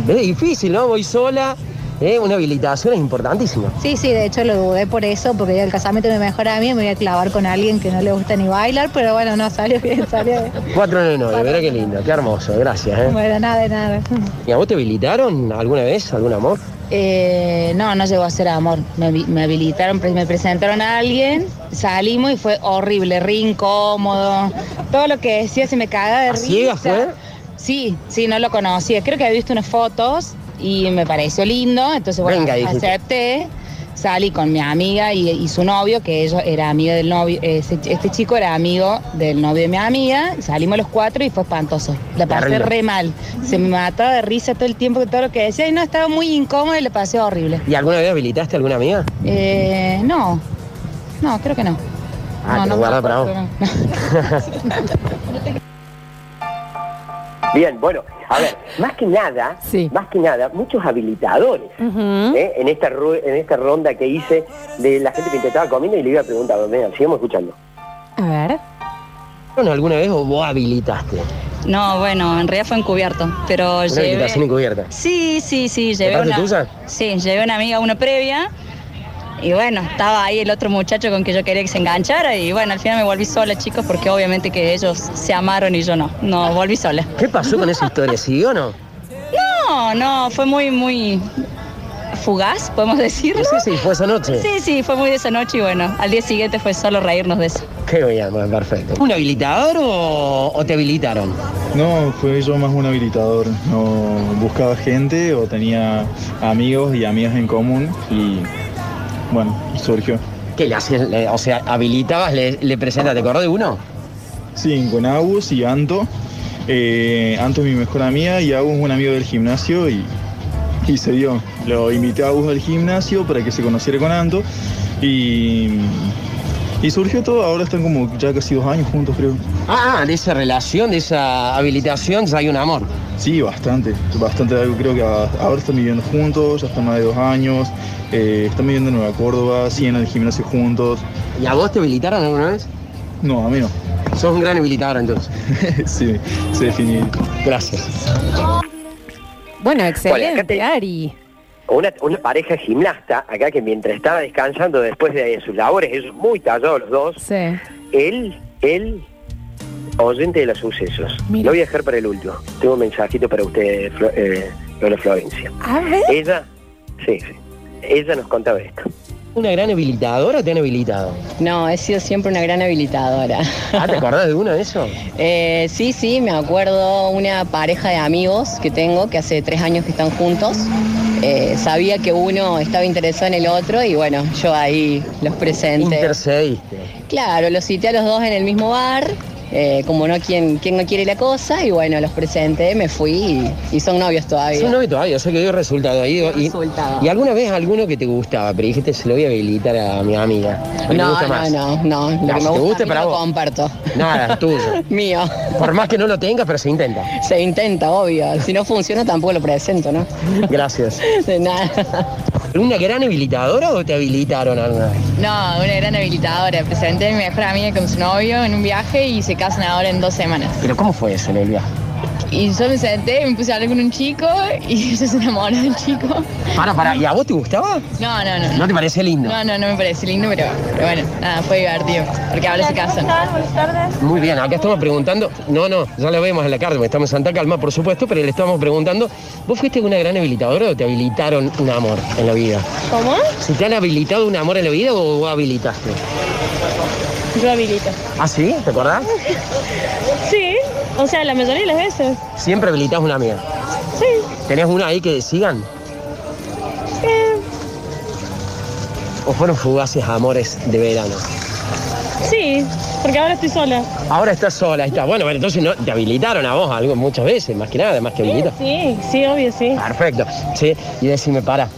Speaker 21: Es difícil, ¿no? Voy sola. ¿Eh? Una habilitación es importantísima.
Speaker 22: Sí, sí, de hecho lo dudé por eso, porque el casamiento de mi mejor amiga me voy a clavar con alguien que no le gusta ni bailar, pero bueno, no, salió bien, salió bien.
Speaker 21: Cuatro años de novio, mira qué lindo, qué hermoso, gracias. ¿eh?
Speaker 22: Bueno, nada de nada.
Speaker 21: ¿Y a vos te habilitaron alguna vez algún amor?
Speaker 23: Eh, no, no llegó a ser amor. Me, habi- me habilitaron, me presentaron a alguien, salimos y fue horrible, re incómodo. Todo lo que decía se me caga de
Speaker 21: ¿A
Speaker 23: risa.
Speaker 21: ciegas fue?
Speaker 23: Sí, sí, no lo conocía. Creo que había visto unas fotos y me pareció lindo. Entonces, bueno,
Speaker 21: Venga,
Speaker 23: acepté. Salí con mi amiga y, y su novio, que ella era amiga del novio. ese- este chico era amigo del novio de mi amiga. Salimos los cuatro y fue espantoso. La pasé re mal. Se me mataba de risa todo el tiempo con todo lo que decía y no, estaba muy incómodo y le pasé horrible.
Speaker 21: ¿Y alguna vez habilitaste a alguna amiga?
Speaker 23: Eh, no, no, creo que no.
Speaker 21: Ah,
Speaker 23: no,
Speaker 21: te
Speaker 23: no
Speaker 21: lo
Speaker 23: me
Speaker 21: guardas para vos.
Speaker 23: acuerdo, [LAUGHS] [LAUGHS]
Speaker 20: Bien, bueno, a ver, más que nada, más que nada, muchos habilitadores ¿eh? en, esta ru- en esta ronda que hice de la gente que intentaba comiendo y le iba a preguntar, venga, sigamos escuchando.
Speaker 2: A ver.
Speaker 21: ¿Bueno, ¿Alguna vez o vos habilitaste?
Speaker 24: No, bueno, en realidad fue encubierto, pero
Speaker 21: Una
Speaker 24: llevé...
Speaker 21: habilitación encubierta.
Speaker 24: Sí, sí, sí,
Speaker 21: ¿De
Speaker 24: llevé una...
Speaker 21: tuya?
Speaker 24: Sí, llevé una amiga a una previa y bueno, estaba ahí el otro muchacho con que yo quería que se enganchara y bueno, al final me volví sola, chicos, porque obviamente que ellos se amaron y yo no. No, volví sola.
Speaker 21: ¿Qué pasó con esa historia? ¿Siguió o no?
Speaker 24: No, no, fue muy, muy fugaz, podemos decirlo.
Speaker 21: Sí, sí, fue esa noche.
Speaker 24: Sí, sí, fue muy de esa noche y bueno, al día siguiente fue solo reírnos de eso.
Speaker 21: Qué bien, bueno, perfecto. ¿Un habilitador o, o te habilitaron?
Speaker 25: No, fue yo más un habilitador. No buscaba gente o tenía amigos y amigas en común y bueno, surgió.
Speaker 21: ¿Qué le hacías? O sea, habilitabas, le, le presentas, ¿te acordás de uno?
Speaker 25: Sí, con Agus y Anto. Eh, Anto es mi mejor amiga y Agus es un amigo del gimnasio y, y se dio. Lo invité a Agus al gimnasio para que se conociera con Anto y, y surgió todo. Ahora están como ya casi dos años juntos, creo.
Speaker 21: Ah, de esa relación, de esa habilitación, ya hay un amor.
Speaker 25: Sí, bastante, bastante. Creo que ahora están viviendo juntos, ya están más de dos años. eh, están viviendo en Nueva Córdoba, siguen en el gimnasio juntos.
Speaker 21: ¿Y a vos te habilitaron alguna vez?
Speaker 25: No, a mí no. [LAUGHS]
Speaker 21: Sos un gran habilitador entonces. [LAUGHS]
Speaker 25: sí, se definió.
Speaker 21: Gracias.
Speaker 2: Bueno, excelente,
Speaker 20: te-
Speaker 2: Ari.
Speaker 20: Una, una pareja gimnasta, acá que mientras estaba descansando después de sus labores, ellos muy tallados los dos,
Speaker 2: Sí.
Speaker 20: él, él, oyente de los sucesos. Lo voy a dejar para el último. Tengo un mensajito para usted, eh, Lola Florencia.
Speaker 2: A ver.
Speaker 20: Ella, sí, sí. Ella nos contaba esto.
Speaker 21: ¿Una gran habilitadora o te han habilitado?
Speaker 23: No, he sido siempre una gran habilitadora.
Speaker 21: Ah, ¿te acordás de una de eso? [LAUGHS]
Speaker 23: Eh, sí, sí, me acuerdo una pareja de amigos que tengo que hace tres años que están juntos. Eh, sabía que uno estaba interesado en el otro y bueno, yo ahí los presenté.
Speaker 21: Intercediste.
Speaker 23: Claro, los cité a los dos en el mismo bar, eh, como no quien, quien no quiere la cosa, y bueno, los presenté, me fui y, y son novios todavía.
Speaker 21: Son novio todavía, o sea que dio resultado ahí. Y,
Speaker 23: Resultado.
Speaker 21: ¿Y alguna vez alguno que te gustaba? Pero dijiste, se lo voy a habilitar a mi amiga. ¿O te
Speaker 23: No,
Speaker 21: gusta
Speaker 23: no,
Speaker 21: más?
Speaker 23: no, no, lo que me
Speaker 21: si
Speaker 23: gusta
Speaker 21: para vos.
Speaker 23: comparto.
Speaker 21: Nada, es tuyo. [LAUGHS]
Speaker 23: Mío.
Speaker 21: Por más que no lo tengas, pero se intenta.
Speaker 23: Se intenta, obvio. Si no funciona, tampoco lo presento, ¿no?
Speaker 21: Gracias. [LAUGHS]
Speaker 23: De nada.
Speaker 21: ¿Una gran habilitadora o te habilitaron alguna vez?
Speaker 23: No, una gran habilitadora. Presenté a mi mejor amiga con su novio en un viaje y se casan ahora en dos semanas.
Speaker 21: ¿Pero cómo fue eso en el viaje?
Speaker 23: Y yo me senté, me puse a hablar con un chico y [LAUGHS] ella se enamoró del chico.
Speaker 21: Para, para, ¿y a vos te gustaba?
Speaker 23: No, no, no.
Speaker 21: ¿No te parecía lindo?
Speaker 23: No, no, no me parece lindo, pero, pero bueno, nada, fue divertido. Porque ahora se casan.
Speaker 22: Buenas tardes.
Speaker 21: Muy bien, acá estamos preguntando, no, no, ya lo vemos en la carta, estamos en Santa Calma, por supuesto, pero le estamos preguntando, ¿vos fuiste una gran habilitadora o te habilitaron un amor en la vida?
Speaker 22: ¿Cómo?
Speaker 21: ¿Si te han habilitado un amor en la vida o vos habilitaste?
Speaker 22: Yo habilito.
Speaker 21: ¿Ah, sí? ¿Te acordás?
Speaker 22: Sí, o sea, la mayoría de las veces.
Speaker 21: Siempre habilitás una amiga.
Speaker 22: Sí.
Speaker 21: ¿Tenés una ahí que sigan?
Speaker 22: Eh,
Speaker 21: o fueron fugaces amores de verano?
Speaker 24: Sí, porque ahora estoy sola.
Speaker 21: Ahora estás sola, ahí está. Bueno, bueno, entonces no, te habilitaron a vos algo muchas veces, más que nada, más que habilitar.
Speaker 24: Sí, sí, obvio, sí.
Speaker 21: Perfecto, sí. Y decime, para.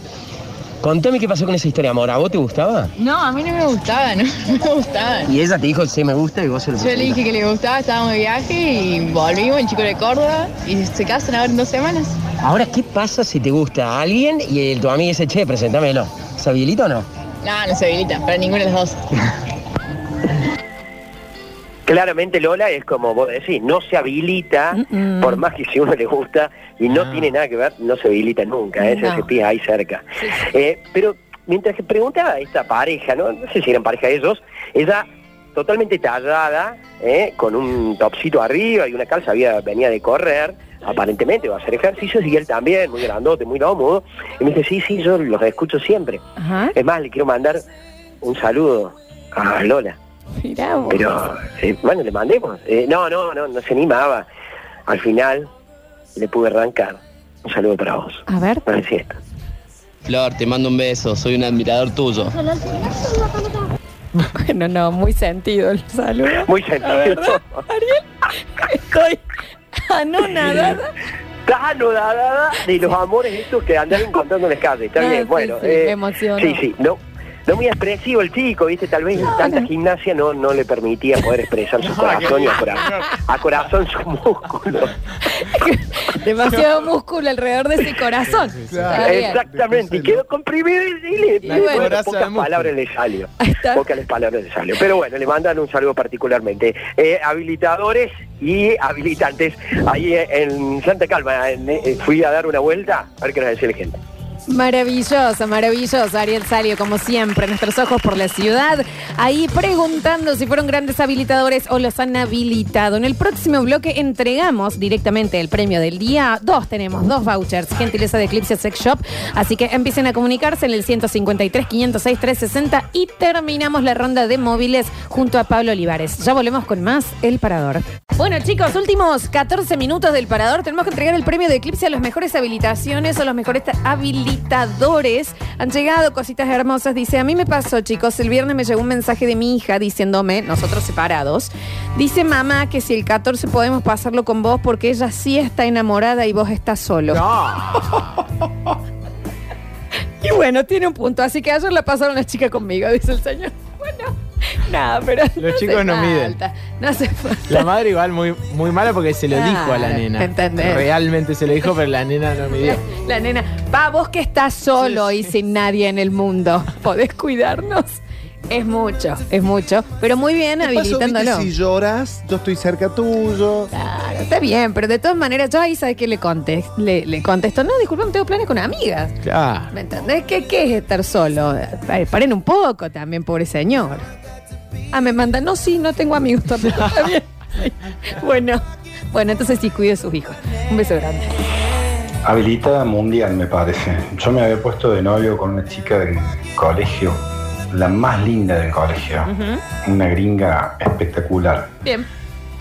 Speaker 21: Contame qué pasó con esa historia, amor. ¿A vos te gustaba?
Speaker 22: No, a mí no me gustaba, [LAUGHS] no me gustaba.
Speaker 21: Y ella te dijo, sí, me gusta, y vos se lo
Speaker 22: Yo le dije que le gustaba, estábamos de viaje y volvimos en Chico de Córdoba y se casan ahora en dos semanas.
Speaker 21: Ahora, ¿qué pasa si te gusta a alguien y el, tu amiga dice, che, presentámelo? ¿Se habilita o no?
Speaker 22: No, no se habilita, para ninguna de las dos. [LAUGHS]
Speaker 20: Claramente Lola es como vos decís, no se habilita, por más que si uno le gusta y no tiene nada que ver, no se habilita nunca, ¿eh?
Speaker 2: No.
Speaker 20: se pide ahí cerca. Eh, pero mientras que preguntaba a esta pareja, ¿no? no sé si eran pareja ellos, ella totalmente tallada, ¿eh? con un topsito arriba y una calza, había, venía de correr, aparentemente va a hacer ejercicios y él también, muy grandote, muy cómodo. Y me dice, sí, sí, yo los escucho siempre.
Speaker 2: Ajá.
Speaker 20: Es más, le quiero mandar un saludo a Lola.
Speaker 2: Mirá vos.
Speaker 20: Pero, eh, bueno, le mandemos. Eh, no, no, no, no se animaba. Al final le pude arrancar. Un saludo para vos.
Speaker 2: A ver.
Speaker 20: Esto.
Speaker 26: Flor, te mando un beso, soy un admirador tuyo. [LAUGHS]
Speaker 2: Bueno, no, muy sentido el saludo.
Speaker 20: Muy sentido.
Speaker 2: verdad, Ariel, estoy anonadada.
Speaker 20: Estás anodada de los amores estos que andan encontrando en las calles. Está
Speaker 2: Ah,
Speaker 20: bien,
Speaker 2: sí,
Speaker 20: bueno.
Speaker 2: sí,
Speaker 20: eh. Sí, sí, no. No muy expresivo el chico, ¿viste? Tal vez tanta gimnasia no, no le permitía poder expresar su [LAUGHS] corazón y a, cora- a corazón sus músculos. [LAUGHS]
Speaker 2: Demasiado músculo alrededor de ese corazón.
Speaker 20: Exactamente, y quedó comprimido y le,
Speaker 2: Y
Speaker 20: le-
Speaker 2: bueno.
Speaker 20: bueno, pocas palabras le salió. Pocas palabras le salió. Pero bueno, le mandan un saludo particularmente. Eh, habilitadores y habilitantes. Ahí en Santa Calma en- eh, fui a dar una vuelta a ver qué nos decía la gente.
Speaker 2: Maravillosa, maravillosa, Ariel Salio, como siempre, nuestros ojos por la ciudad, ahí preguntando si fueron grandes habilitadores o los han habilitado. En el próximo bloque entregamos directamente el premio del día. Dos tenemos, dos vouchers, gentileza de Eclipse Sex Shop, así que empiecen a comunicarse en el 153 506 360 y terminamos la ronda de móviles junto a Pablo Olivares. Ya volvemos con más El Parador. Bueno chicos, últimos 14 minutos del Parador, tenemos que entregar el premio de Eclipse a las mejores habilitaciones o los mejores Han llegado cositas hermosas, dice, a mí me pasó chicos, el viernes me llegó un mensaje de mi hija diciéndome, nosotros separados, dice mamá que si el 14 podemos pasarlo con vos porque ella sí está enamorada y vos estás solo. [LAUGHS] y bueno, tiene un punto, así que ayer la pasaron las chicas conmigo, dice el señor. [LAUGHS] Bueno, nada, pero...
Speaker 4: Los
Speaker 2: no
Speaker 4: chicos no miden.
Speaker 2: falta, No hace falta.
Speaker 4: La madre igual muy, muy mala porque se lo dijo a la nena.
Speaker 2: ¿entendés?
Speaker 4: Realmente se lo dijo, pero la nena no midió. [LAUGHS]
Speaker 2: La nena, va vos que estás solo y sin nadie en el mundo. [LAUGHS] ¿Podés cuidarnos? Es mucho, es mucho. Pero muy bien
Speaker 3: paso,
Speaker 2: habilitándolo.
Speaker 3: viste, si lloras, yo estoy cerca tuyo.
Speaker 2: Claro, está bien, pero de todas maneras, yo ahí sabes que le, contesto, le, le contesto, no, disculpa, tengo planes con amigas.
Speaker 4: Claro.
Speaker 2: ¿Me entendés? ¿Qué, qué es estar solo? Ay, paren un poco también, pobre señor. Ah, me manda, no, sí, no tengo amigos todavía. [LAUGHS] Está bien. Bueno, bueno, entonces sí, cuide a sus hijos. Un beso grande.
Speaker 27: Habilitada mundial, me parece. Yo me había puesto de novio con una chica del colegio, la más linda del colegio, una gringa espectacular.
Speaker 2: Bien.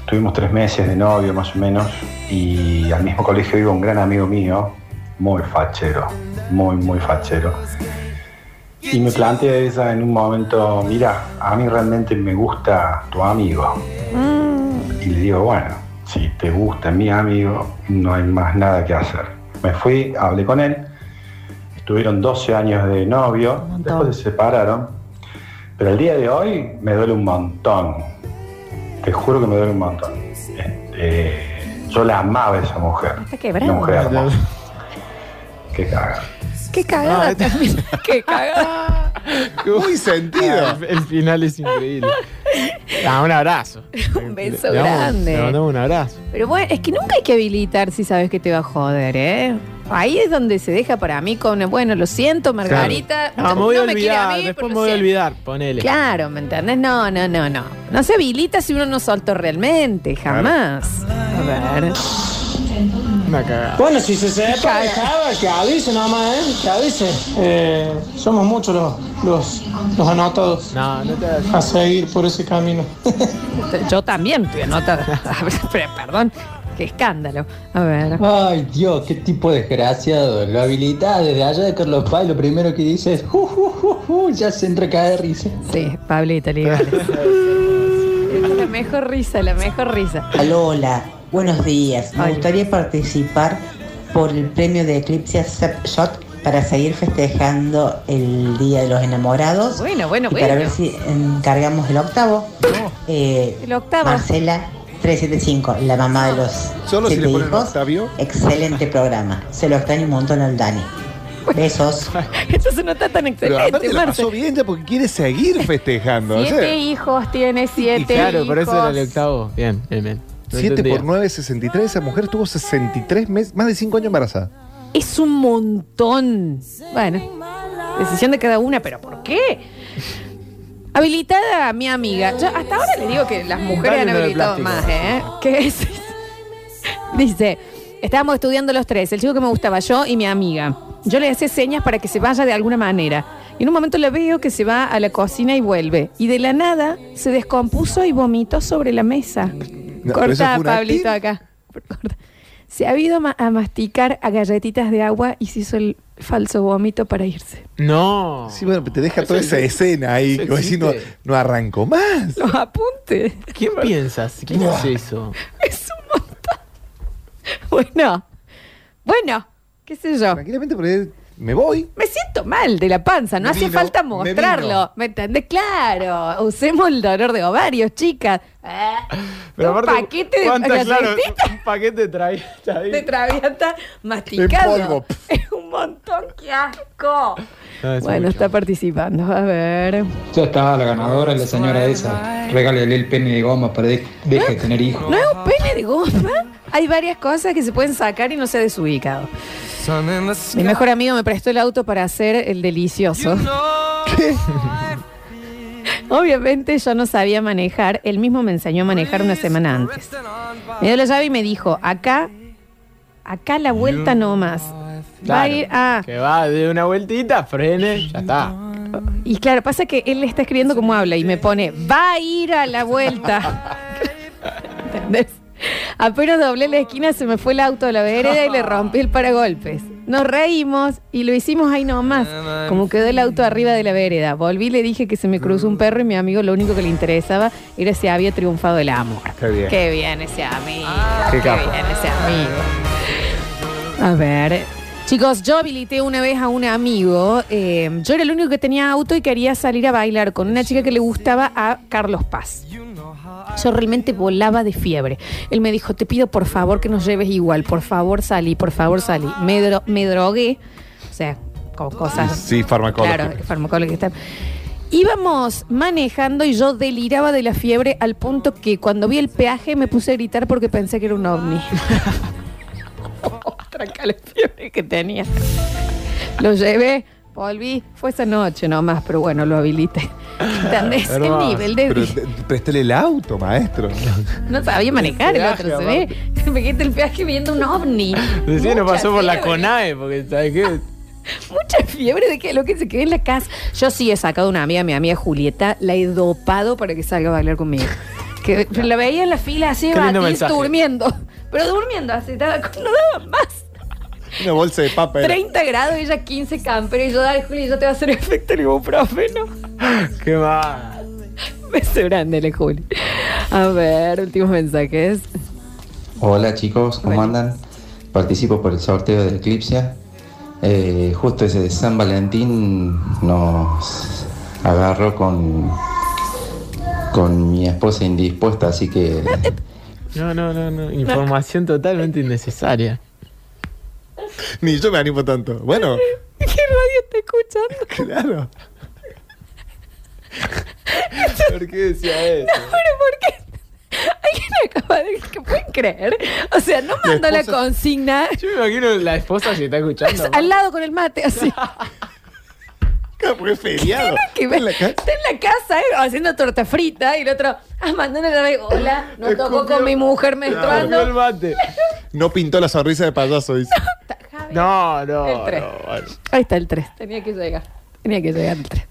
Speaker 27: Tuvimos tres meses de novio más o menos y al mismo colegio iba un gran amigo mío, muy fachero, muy, muy fachero. Y me plantea ella en un momento, mira, a mí realmente me gusta tu amigo. Y le digo, bueno, si te gusta mi amigo, no hay más nada que hacer. Me fui, hablé con él, estuvieron 12 años de novio, después se separaron, pero el día de hoy me duele un montón. Te juro que me duele un montón. Este, yo la amaba a esa mujer.
Speaker 2: Está.
Speaker 27: Una mujer hermosa. Qué [LAUGHS] caga.
Speaker 2: Qué cagada también. Qué cagada.
Speaker 3: Muy [LAUGHS] sentido.
Speaker 4: El final es increíble. [LAUGHS] Ah, un abrazo. [LAUGHS]
Speaker 2: Un beso
Speaker 4: Le damos-
Speaker 2: grande.
Speaker 4: Le mandamos un abrazo.
Speaker 2: Pero bueno, es que nunca hay que habilitar si sabes que te va a joder, ¿eh? Ahí es donde se deja para mí con, bueno, lo siento, Margarita.
Speaker 4: No, me voy a
Speaker 2: quiere
Speaker 4: olvidar,
Speaker 2: mí,
Speaker 4: después me
Speaker 2: lo
Speaker 4: voy a
Speaker 2: siento.
Speaker 4: olvidar, ponele.
Speaker 2: Claro, ¿me entendés? No, no, no, no. No se habilita si uno no soltó realmente, jamás. A ver.
Speaker 4: Una cagada.
Speaker 28: Bueno, si se sepa, dejaba, que avise nomás, ¿eh? Que avise. Eh, somos muchos los, los, los anotados
Speaker 4: No, no te
Speaker 28: a seguir por ese camino. [LAUGHS]
Speaker 2: Yo también estoy anotada. [LAUGHS] Perdón, qué escándalo. A ver.
Speaker 29: Ay, Dios, qué tipo desgraciado. Lo habilita desde allá de Carlos Paz lo primero que dice es. Uh, ya se entra cada risa.
Speaker 2: Sí, Pablito es [LAUGHS] la mejor risa, la mejor risa.
Speaker 30: Lola, buenos días. Me gustaría participar por el premio de Eclipse Shot para seguir festejando el Día de los Enamorados.
Speaker 2: Bueno, bueno,
Speaker 30: y para
Speaker 2: bueno.
Speaker 30: ver si encargamos el octavo. Eh,
Speaker 2: El octavo.
Speaker 30: Marcela 375, la mamá de los
Speaker 3: Solo si le ponen
Speaker 30: hijos.
Speaker 3: Octavio.
Speaker 30: Excelente [LAUGHS] programa. Se lo extraño un montón al Dani. Besos. [LAUGHS]
Speaker 2: Eso no está tan
Speaker 3: Pero aparte
Speaker 2: excelente,
Speaker 3: la
Speaker 2: Marce.
Speaker 3: pasó bien ya porque quiere seguir festejando. o sea,
Speaker 2: Siete hijos tiene, siete
Speaker 4: claro,
Speaker 2: hijos.
Speaker 4: por eso era el octavo. Bien, bien, bien. No
Speaker 3: 7
Speaker 4: entendía.
Speaker 3: por 9, 63. Esa mujer estuvo 63 meses, más de 5 años embarazada.
Speaker 2: Es un montón. Bueno, decisión de cada una, pero ¿por qué? Habilitada mi amiga. Yo hasta ahora le digo que las mujeres
Speaker 4: Dale
Speaker 2: han habilitado
Speaker 4: plástico.
Speaker 2: más, ¿eh? ¿Qué es? Dice, estábamos estudiando los tres, el chico que me gustaba, yo y mi amiga. Yo le hacía señas para que se vaya de alguna manera. Y en un momento le veo que se va a la cocina y vuelve. Y de la nada se descompuso y vomitó sobre la mesa. Corta, Pablito, acá. Corta. Se ha ido ma- a masticar a galletitas de agua y se hizo el falso vómito para irse.
Speaker 4: No.
Speaker 3: Sí, bueno, te deja toda esa escena ahí. Vos decís, no, arranco más.
Speaker 2: Los apuntes.
Speaker 4: ¿Quién piensas? ¿Quién
Speaker 3: Buah.
Speaker 4: hace eso?
Speaker 2: Es un montón. Bueno, bueno, qué sé yo.
Speaker 3: Tranquilamente, porque me voy.
Speaker 2: Me siento mal de la panza, no
Speaker 3: Me
Speaker 2: hacía falta
Speaker 3: me
Speaker 2: mostrarlo.
Speaker 3: vino.
Speaker 2: ¿Me entendés? Claro, usemos el dolor de ovarios, chicas. Eh, un paquete de
Speaker 4: ¿cuántas, claro, un paquete trae. está ahí.
Speaker 2: de traviata masticado.
Speaker 3: En polvo.
Speaker 2: Es un montón, qué asco.
Speaker 4: No, es
Speaker 2: Bueno,
Speaker 4: mucho.
Speaker 2: está participando. A ver.
Speaker 29: Ya está la ganadora, la señora esa. Regálale el pene de goma para que deje de tener hijos.
Speaker 2: ¿No es un pene de goma? Hay varias cosas que se pueden sacar y no se ha desubicado. Mi mejor amigo me prestó el auto para hacer el delicioso. Obviamente yo no sabía manejar, él mismo me enseñó a manejar una semana antes. Me dio la llave y me dijo, acá, acá la vuelta no más. Va a ir a...
Speaker 4: Que va de una vueltita, frene, ya está.
Speaker 2: Y claro, pasa que él le está escribiendo como habla y me pone, va a ir a la vuelta. [LAUGHS] ¿Entendés? Apenas doblé la esquina, se me fue el auto a la vereda y le rompí el paragolpes. Nos reímos y lo hicimos ahí nomás. Como quedó el auto arriba de la vereda. Volví y le dije que se me cruzó un perro y mi amigo lo único que le interesaba era si había triunfado el amor.
Speaker 3: Qué bien.
Speaker 2: Qué bien ese amigo.
Speaker 3: Qué
Speaker 2: Qué, bien ese amigo. A ver. Chicos, yo habilité una vez a un amigo. eh, yo era el único que tenía auto y quería salir a bailar con una chica que le gustaba a Carlos Paz. Yo realmente volaba de fiebre. Él me dijo, te pido por favor que nos lleves igual, por favor salí, por favor salí. Me, dro- me drogué, o sea, con cosas...
Speaker 3: Sí, farmacológico.
Speaker 2: Claro, farmacológica. Íbamos manejando y yo deliraba de la fiebre al punto que cuando vi el peaje me puse a gritar porque pensé que era un ovni. [LAUGHS] Tranca la fiebre que tenía. Lo llevé, volví, fue esa noche nomás, pero bueno, lo habilité. ¿Entendés? El
Speaker 3: Hermoso.
Speaker 2: nivel de...
Speaker 3: Pero préstale el auto, maestro.
Speaker 2: No sabía manejar el otro, se ve. Me quedé el peaje viendo un ovni.
Speaker 4: Recién nos
Speaker 2: Mucha
Speaker 4: pasó por la
Speaker 2: fiebre.
Speaker 4: CONAE, porque ¿sabes qué?
Speaker 2: Mucha fiebre de que lo que se quede en la casa. Yo sí he sacado una amiga, mi amiga Julieta, la he dopado para que salga a bailar conmigo. Que la veía en la fila así,
Speaker 4: mensaje.
Speaker 2: durmiendo. Pero durmiendo, así, estaba- [LAUGHS] no daba más.
Speaker 3: Una bolsa de papa. era.
Speaker 2: 30 grados, ella 15 camper, y yo, dale, Juli, yo te voy a hacer efecto el ibuprofeno. [LAUGHS]
Speaker 4: Qué mal.
Speaker 2: Beso grande, le Juli. A ver, últimos mensajes.
Speaker 31: Hola chicos, ¿cómo andan? Participo por el sorteo de Eclipse. Eh, justo ese de San Valentín nos agarró con, con mi esposa indispuesta, así que
Speaker 4: No, no, no, no. Información totalmente innecesaria.
Speaker 3: Ni yo me animo tanto. Bueno, [LAUGHS]
Speaker 2: ¿Qué radio está escuchando?
Speaker 3: claro. [LAUGHS]
Speaker 4: ¿Por qué decía eso?
Speaker 2: No, pero ¿por qué? Alguien acaba de. ¿Qué pueden creer? O sea, no
Speaker 4: La
Speaker 2: mandó la
Speaker 4: esposa-
Speaker 2: consigna.
Speaker 4: Yo me imagino la esposa si está escuchando.
Speaker 2: Al lado con el mate, así. [LAUGHS]
Speaker 3: Claro, [LAUGHS] porque es feriado.
Speaker 2: está en la casa eh, haciendo torta frita y el otro, ah, mandando la radio. Hola, [LAUGHS] no tocó con mi mujer
Speaker 4: el
Speaker 2: menstruando.
Speaker 4: mate.
Speaker 3: No pintó la sonrisa de payaso, dice. [LAUGHS]
Speaker 4: No, no.
Speaker 2: El tres.
Speaker 4: no, bueno.
Speaker 2: Ahí está el 3. Tenía que llegar. Tenía que llegar el 3.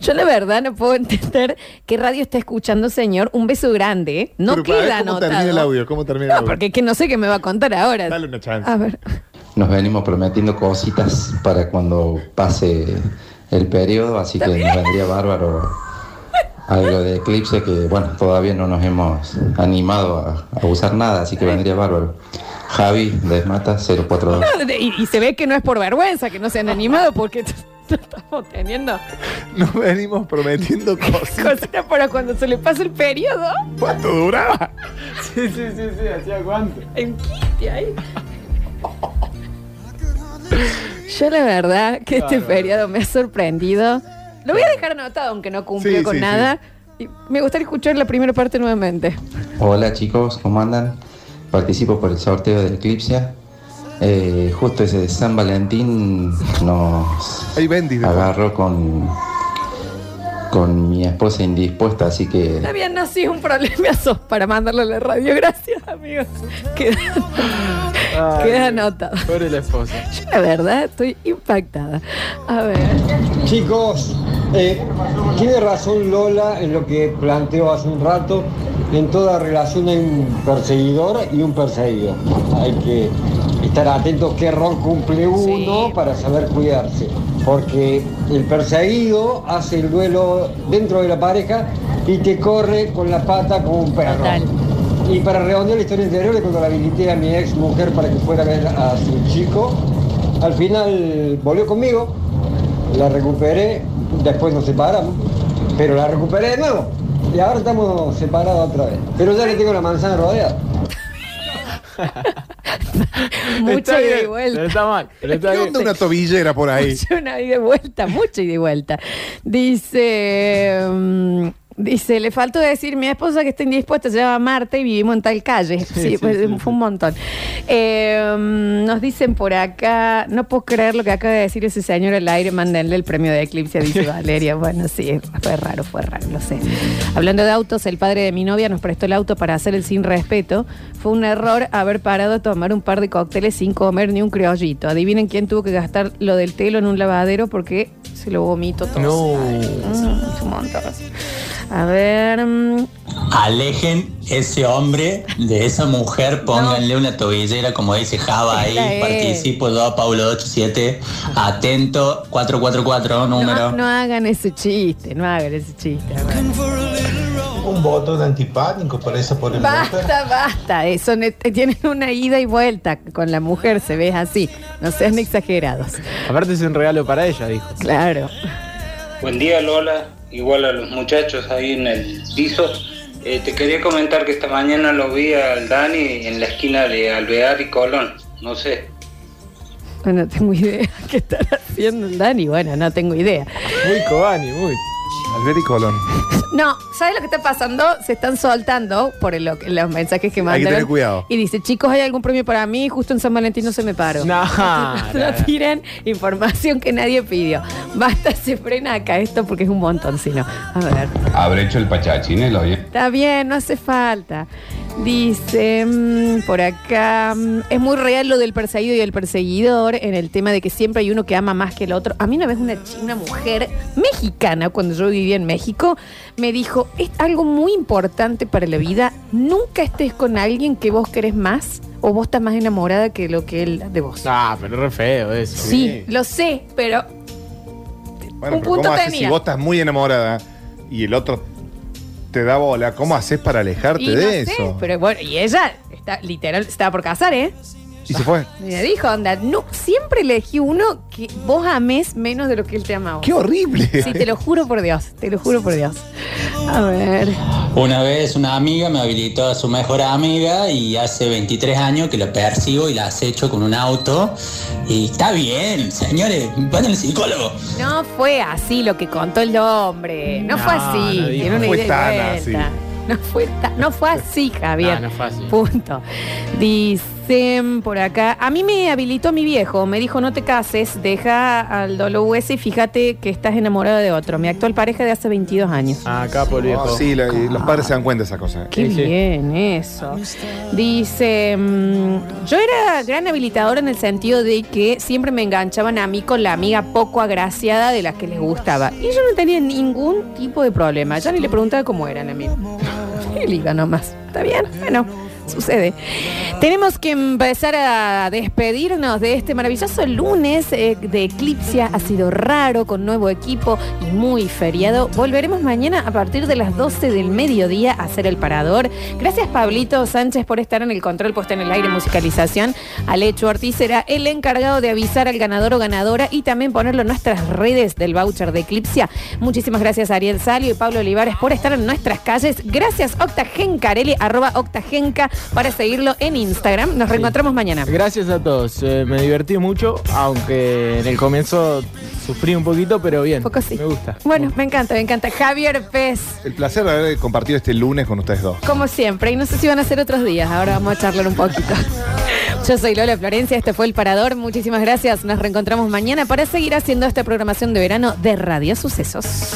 Speaker 2: Yo la verdad no puedo entender qué radio está escuchando, señor. Un beso grande. ¿eh? No
Speaker 3: Pero para ver
Speaker 2: queda
Speaker 3: ¿Cómo
Speaker 2: anotado.
Speaker 3: termina el audio? ¿Cómo termina el
Speaker 2: No,
Speaker 3: audio?
Speaker 2: porque es que no sé qué me va a contar ahora.
Speaker 3: Dale una chance.
Speaker 2: A ver.
Speaker 31: nos venimos prometiendo cositas para cuando pase el periodo, así que nos vendría bárbaro algo de eclipse que, bueno, todavía no nos hemos animado a, a usar nada, así que vendría bárbaro. Javi, Desmata, 042.
Speaker 2: Y, y se ve que no es por vergüenza que no se han animado porque [LAUGHS] estamos teniendo [LAUGHS]
Speaker 3: Nos venimos prometiendo cosas. [LAUGHS]
Speaker 2: cositas para cuando se le pase el periodo.
Speaker 3: ¿Cuánto duraba?
Speaker 4: Sí, sí, sí, sí, hacía cuánto.
Speaker 2: En quiste ahí. [LAUGHS] Yo la verdad que este periodo me ha sorprendido. Lo voy a dejar anotado aunque no cumplió
Speaker 31: Sí,
Speaker 2: con
Speaker 31: sí,
Speaker 2: nada. Y me gustaría escuchar la primera parte nuevamente.
Speaker 31: Hola chicos, ¿cómo andan? Participo por el sorteo de Eclipse. Eh, justo ese de San Valentín nos agarró con, con mi esposa indispuesta, así que
Speaker 2: Está bien, no, sí, un problemazo para mandarlo a la radio. Gracias, amigos. Queda, queda anotado.
Speaker 4: Pobre la esposa.
Speaker 2: Yo, la verdad, estoy impactada. A ver.
Speaker 32: Chicos, eh, tiene razón Lola en lo que planteó hace un rato. En toda relación hay un perseguidor y un perseguido. Hay que estar atentos qué rol cumple uno para saber cuidarse. Porque el perseguido hace el duelo dentro de la pareja y te corre con la pata como un perro. Y para redondear la historia anterior, de cuando la habilité a mi ex mujer para que fuera a ver a su chico, al final volvió conmigo, la recuperé, después nos separamos, pero la recuperé de nuevo. Y ahora estamos separados otra vez. Pero ya le tengo la manzana rodeada. [LAUGHS] [LAUGHS]
Speaker 2: Mucha ida y vuelta.
Speaker 4: pero está mal, está
Speaker 3: ¿Qué onda una tobillera por ahí?
Speaker 2: Mucha una ida y vuelta, mucha ida y vuelta. Dice. mm, Dice, le faltó decir, mi esposa que está indispuesta se llama Marta y vivimos en tal calle. Sí, [LAUGHS]
Speaker 33: sí,
Speaker 2: pues,
Speaker 33: sí,
Speaker 2: fue un montón. Eh, mm, nos dicen por acá, no puedo creer lo que acaba de decir ese señor al aire, mándenle el premio de Eclipse, dice [LAUGHS] Valeria. Bueno, sí, fue raro, fue raro, lo sé. Hablando de autos, el padre de mi novia nos prestó el auto para hacer el sin respeto. Fue un error haber parado a tomar un par de cócteles sin comer ni un criollito. Adivinen quién tuvo que gastar lo del telo en un lavadero porque se lo vomito todo.
Speaker 4: No.
Speaker 2: Mm, un montón. A ver. mm,
Speaker 34: Alejen ese hombre de esa mujer, pónganle una tobillera, como dice Java ahí,
Speaker 2: es.
Speaker 34: participo yo, Paulo 87, atento, 444, número.
Speaker 2: No, no hagan ese chiste, no hagan ese chiste.
Speaker 35: Un botón antipánico para esa pobre mujer.
Speaker 2: Basta, basta. Eso ne- tienen una ida y vuelta con la mujer, se ve así. No sean exagerados.
Speaker 4: Aparte es un regalo para ella, dijo.
Speaker 2: Claro.
Speaker 36: Buen día Lola, igual a los muchachos ahí en el piso. Eh, te quería comentar que esta mañana lo vi al Dani en la esquina de Alvear y Colón. No sé,
Speaker 2: Bueno, no tengo [LAUGHS] idea qué estará haciendo el Dani. Bueno, no tengo idea.
Speaker 4: Muy Cobani, muy.
Speaker 3: Albert y Colón.
Speaker 2: No, ¿sabes lo que está pasando? Se están soltando por el- los mensajes que
Speaker 3: Hay
Speaker 2: mandan.
Speaker 3: que tener cuidado.
Speaker 2: Y dice, chicos, ¿hay algún premio para mí? Justo en San Valentín no se me paró.
Speaker 4: No, [LAUGHS]
Speaker 2: no tiren información que nadie pidió. Basta, se frena acá esto porque es un montón, si no. A ver.
Speaker 37: Habré hecho el pachachinelo, oye.
Speaker 2: Está bien, no hace falta. Dice mm, por acá, mm, es muy real lo del perseguido y el perseguidor en el tema de que siempre hay uno que ama más que el otro. A mí una vez una, chi- una mujer mexicana, cuando yo vivía en México, me dijo, es algo muy importante para la vida, nunca estés con alguien que vos querés más o vos estás más enamorada que lo que él de vos.
Speaker 4: Ah, pero re feo eso.
Speaker 2: Sí, lo sé, pero
Speaker 3: Bueno,
Speaker 2: Un
Speaker 3: pero
Speaker 2: punto
Speaker 3: ¿cómo haces
Speaker 2: tenía.
Speaker 3: si vos estás muy enamorada y el otro te da bola? ¿Cómo haces para alejarte
Speaker 2: y no
Speaker 3: de
Speaker 2: sé,
Speaker 3: eso?
Speaker 2: pero bueno, y ella está literal, estaba por casar, ¿eh?
Speaker 3: Y se fue. [LAUGHS]
Speaker 2: Y me dijo, onda, no, siempre elegí uno que vos ames menos de lo que él te ama a vos.
Speaker 3: ¡Qué horrible!
Speaker 2: Sí, te lo juro por Dios, te lo juro por Dios. A ver.
Speaker 34: Una vez una amiga me habilitó a su mejor amiga y hace 23 años que la persigo y la acecho con un auto. Y está bien, señores, van al psicólogo.
Speaker 2: No fue así lo que contó el hombre. No,
Speaker 34: No,
Speaker 2: fue así.
Speaker 34: no dijo.
Speaker 2: Tiene una
Speaker 34: No fue
Speaker 2: idea y
Speaker 34: tan
Speaker 2: vuelta.
Speaker 34: así.
Speaker 2: No fue, ta- no fue así, [LAUGHS] Javier.
Speaker 4: No, no fue así.
Speaker 2: Punto. Dicen por acá, a mí me habilitó mi viejo, me dijo no te cases, deja al WS y fíjate que estás enamorado de otro. Mi actual pareja de hace 22 años.
Speaker 4: Ah, Acá por viejo.
Speaker 3: Oh, sí, la- y los padres se dan cuenta de esa cosa.
Speaker 2: Qué bien eso. Dice, mm, yo era gran habilitadora en el sentido de que siempre me enganchaban a mí con la amiga poco agraciada de la que les gustaba. Y yo no tenía ningún tipo de problema. Ya ni le preguntaba cómo eran a mí. Y liga nomás. ¿Está bien? Bueno, Sucede. Tenemos que empezar a despedirnos de este maravilloso lunes eh, de Eclipsia. Ha sido raro, con nuevo equipo y muy feriado. Volveremos mañana a partir de las 12 del mediodía a hacer el parador. Gracias, Pablito Sánchez, por estar en el control puesto en el aire musicalización. Alecho Ortiz será el encargado de avisar al ganador o ganadora y también ponerlo en nuestras redes del voucher de Eclipsia. Muchísimas gracias, Ariel Salio y Pablo Olivares, por estar en nuestras calles. Gracias, Octagencarelli, arroba Octagenca, para seguirlo en Instagram. Nos reencontramos mañana.
Speaker 4: Gracias a todos. eh, me divertí mucho, aunque en el comienzo sufrí un poquito, pero bien.
Speaker 2: Poco sí.
Speaker 4: Me gusta.
Speaker 2: Bueno, me encanta, me encanta. Javier Pez,
Speaker 3: El placer de haber compartido este lunes con ustedes dos.
Speaker 2: como siempre. Y no sé si van a ser otros días. Ahora vamos a charlar un poquito. [LAUGHS] Yo soy Lola Florencia, este fue El Parador. Muchísimas gracias. Nos reencontramos mañana para seguir haciendo esta programación de verano de Radio Sucesos.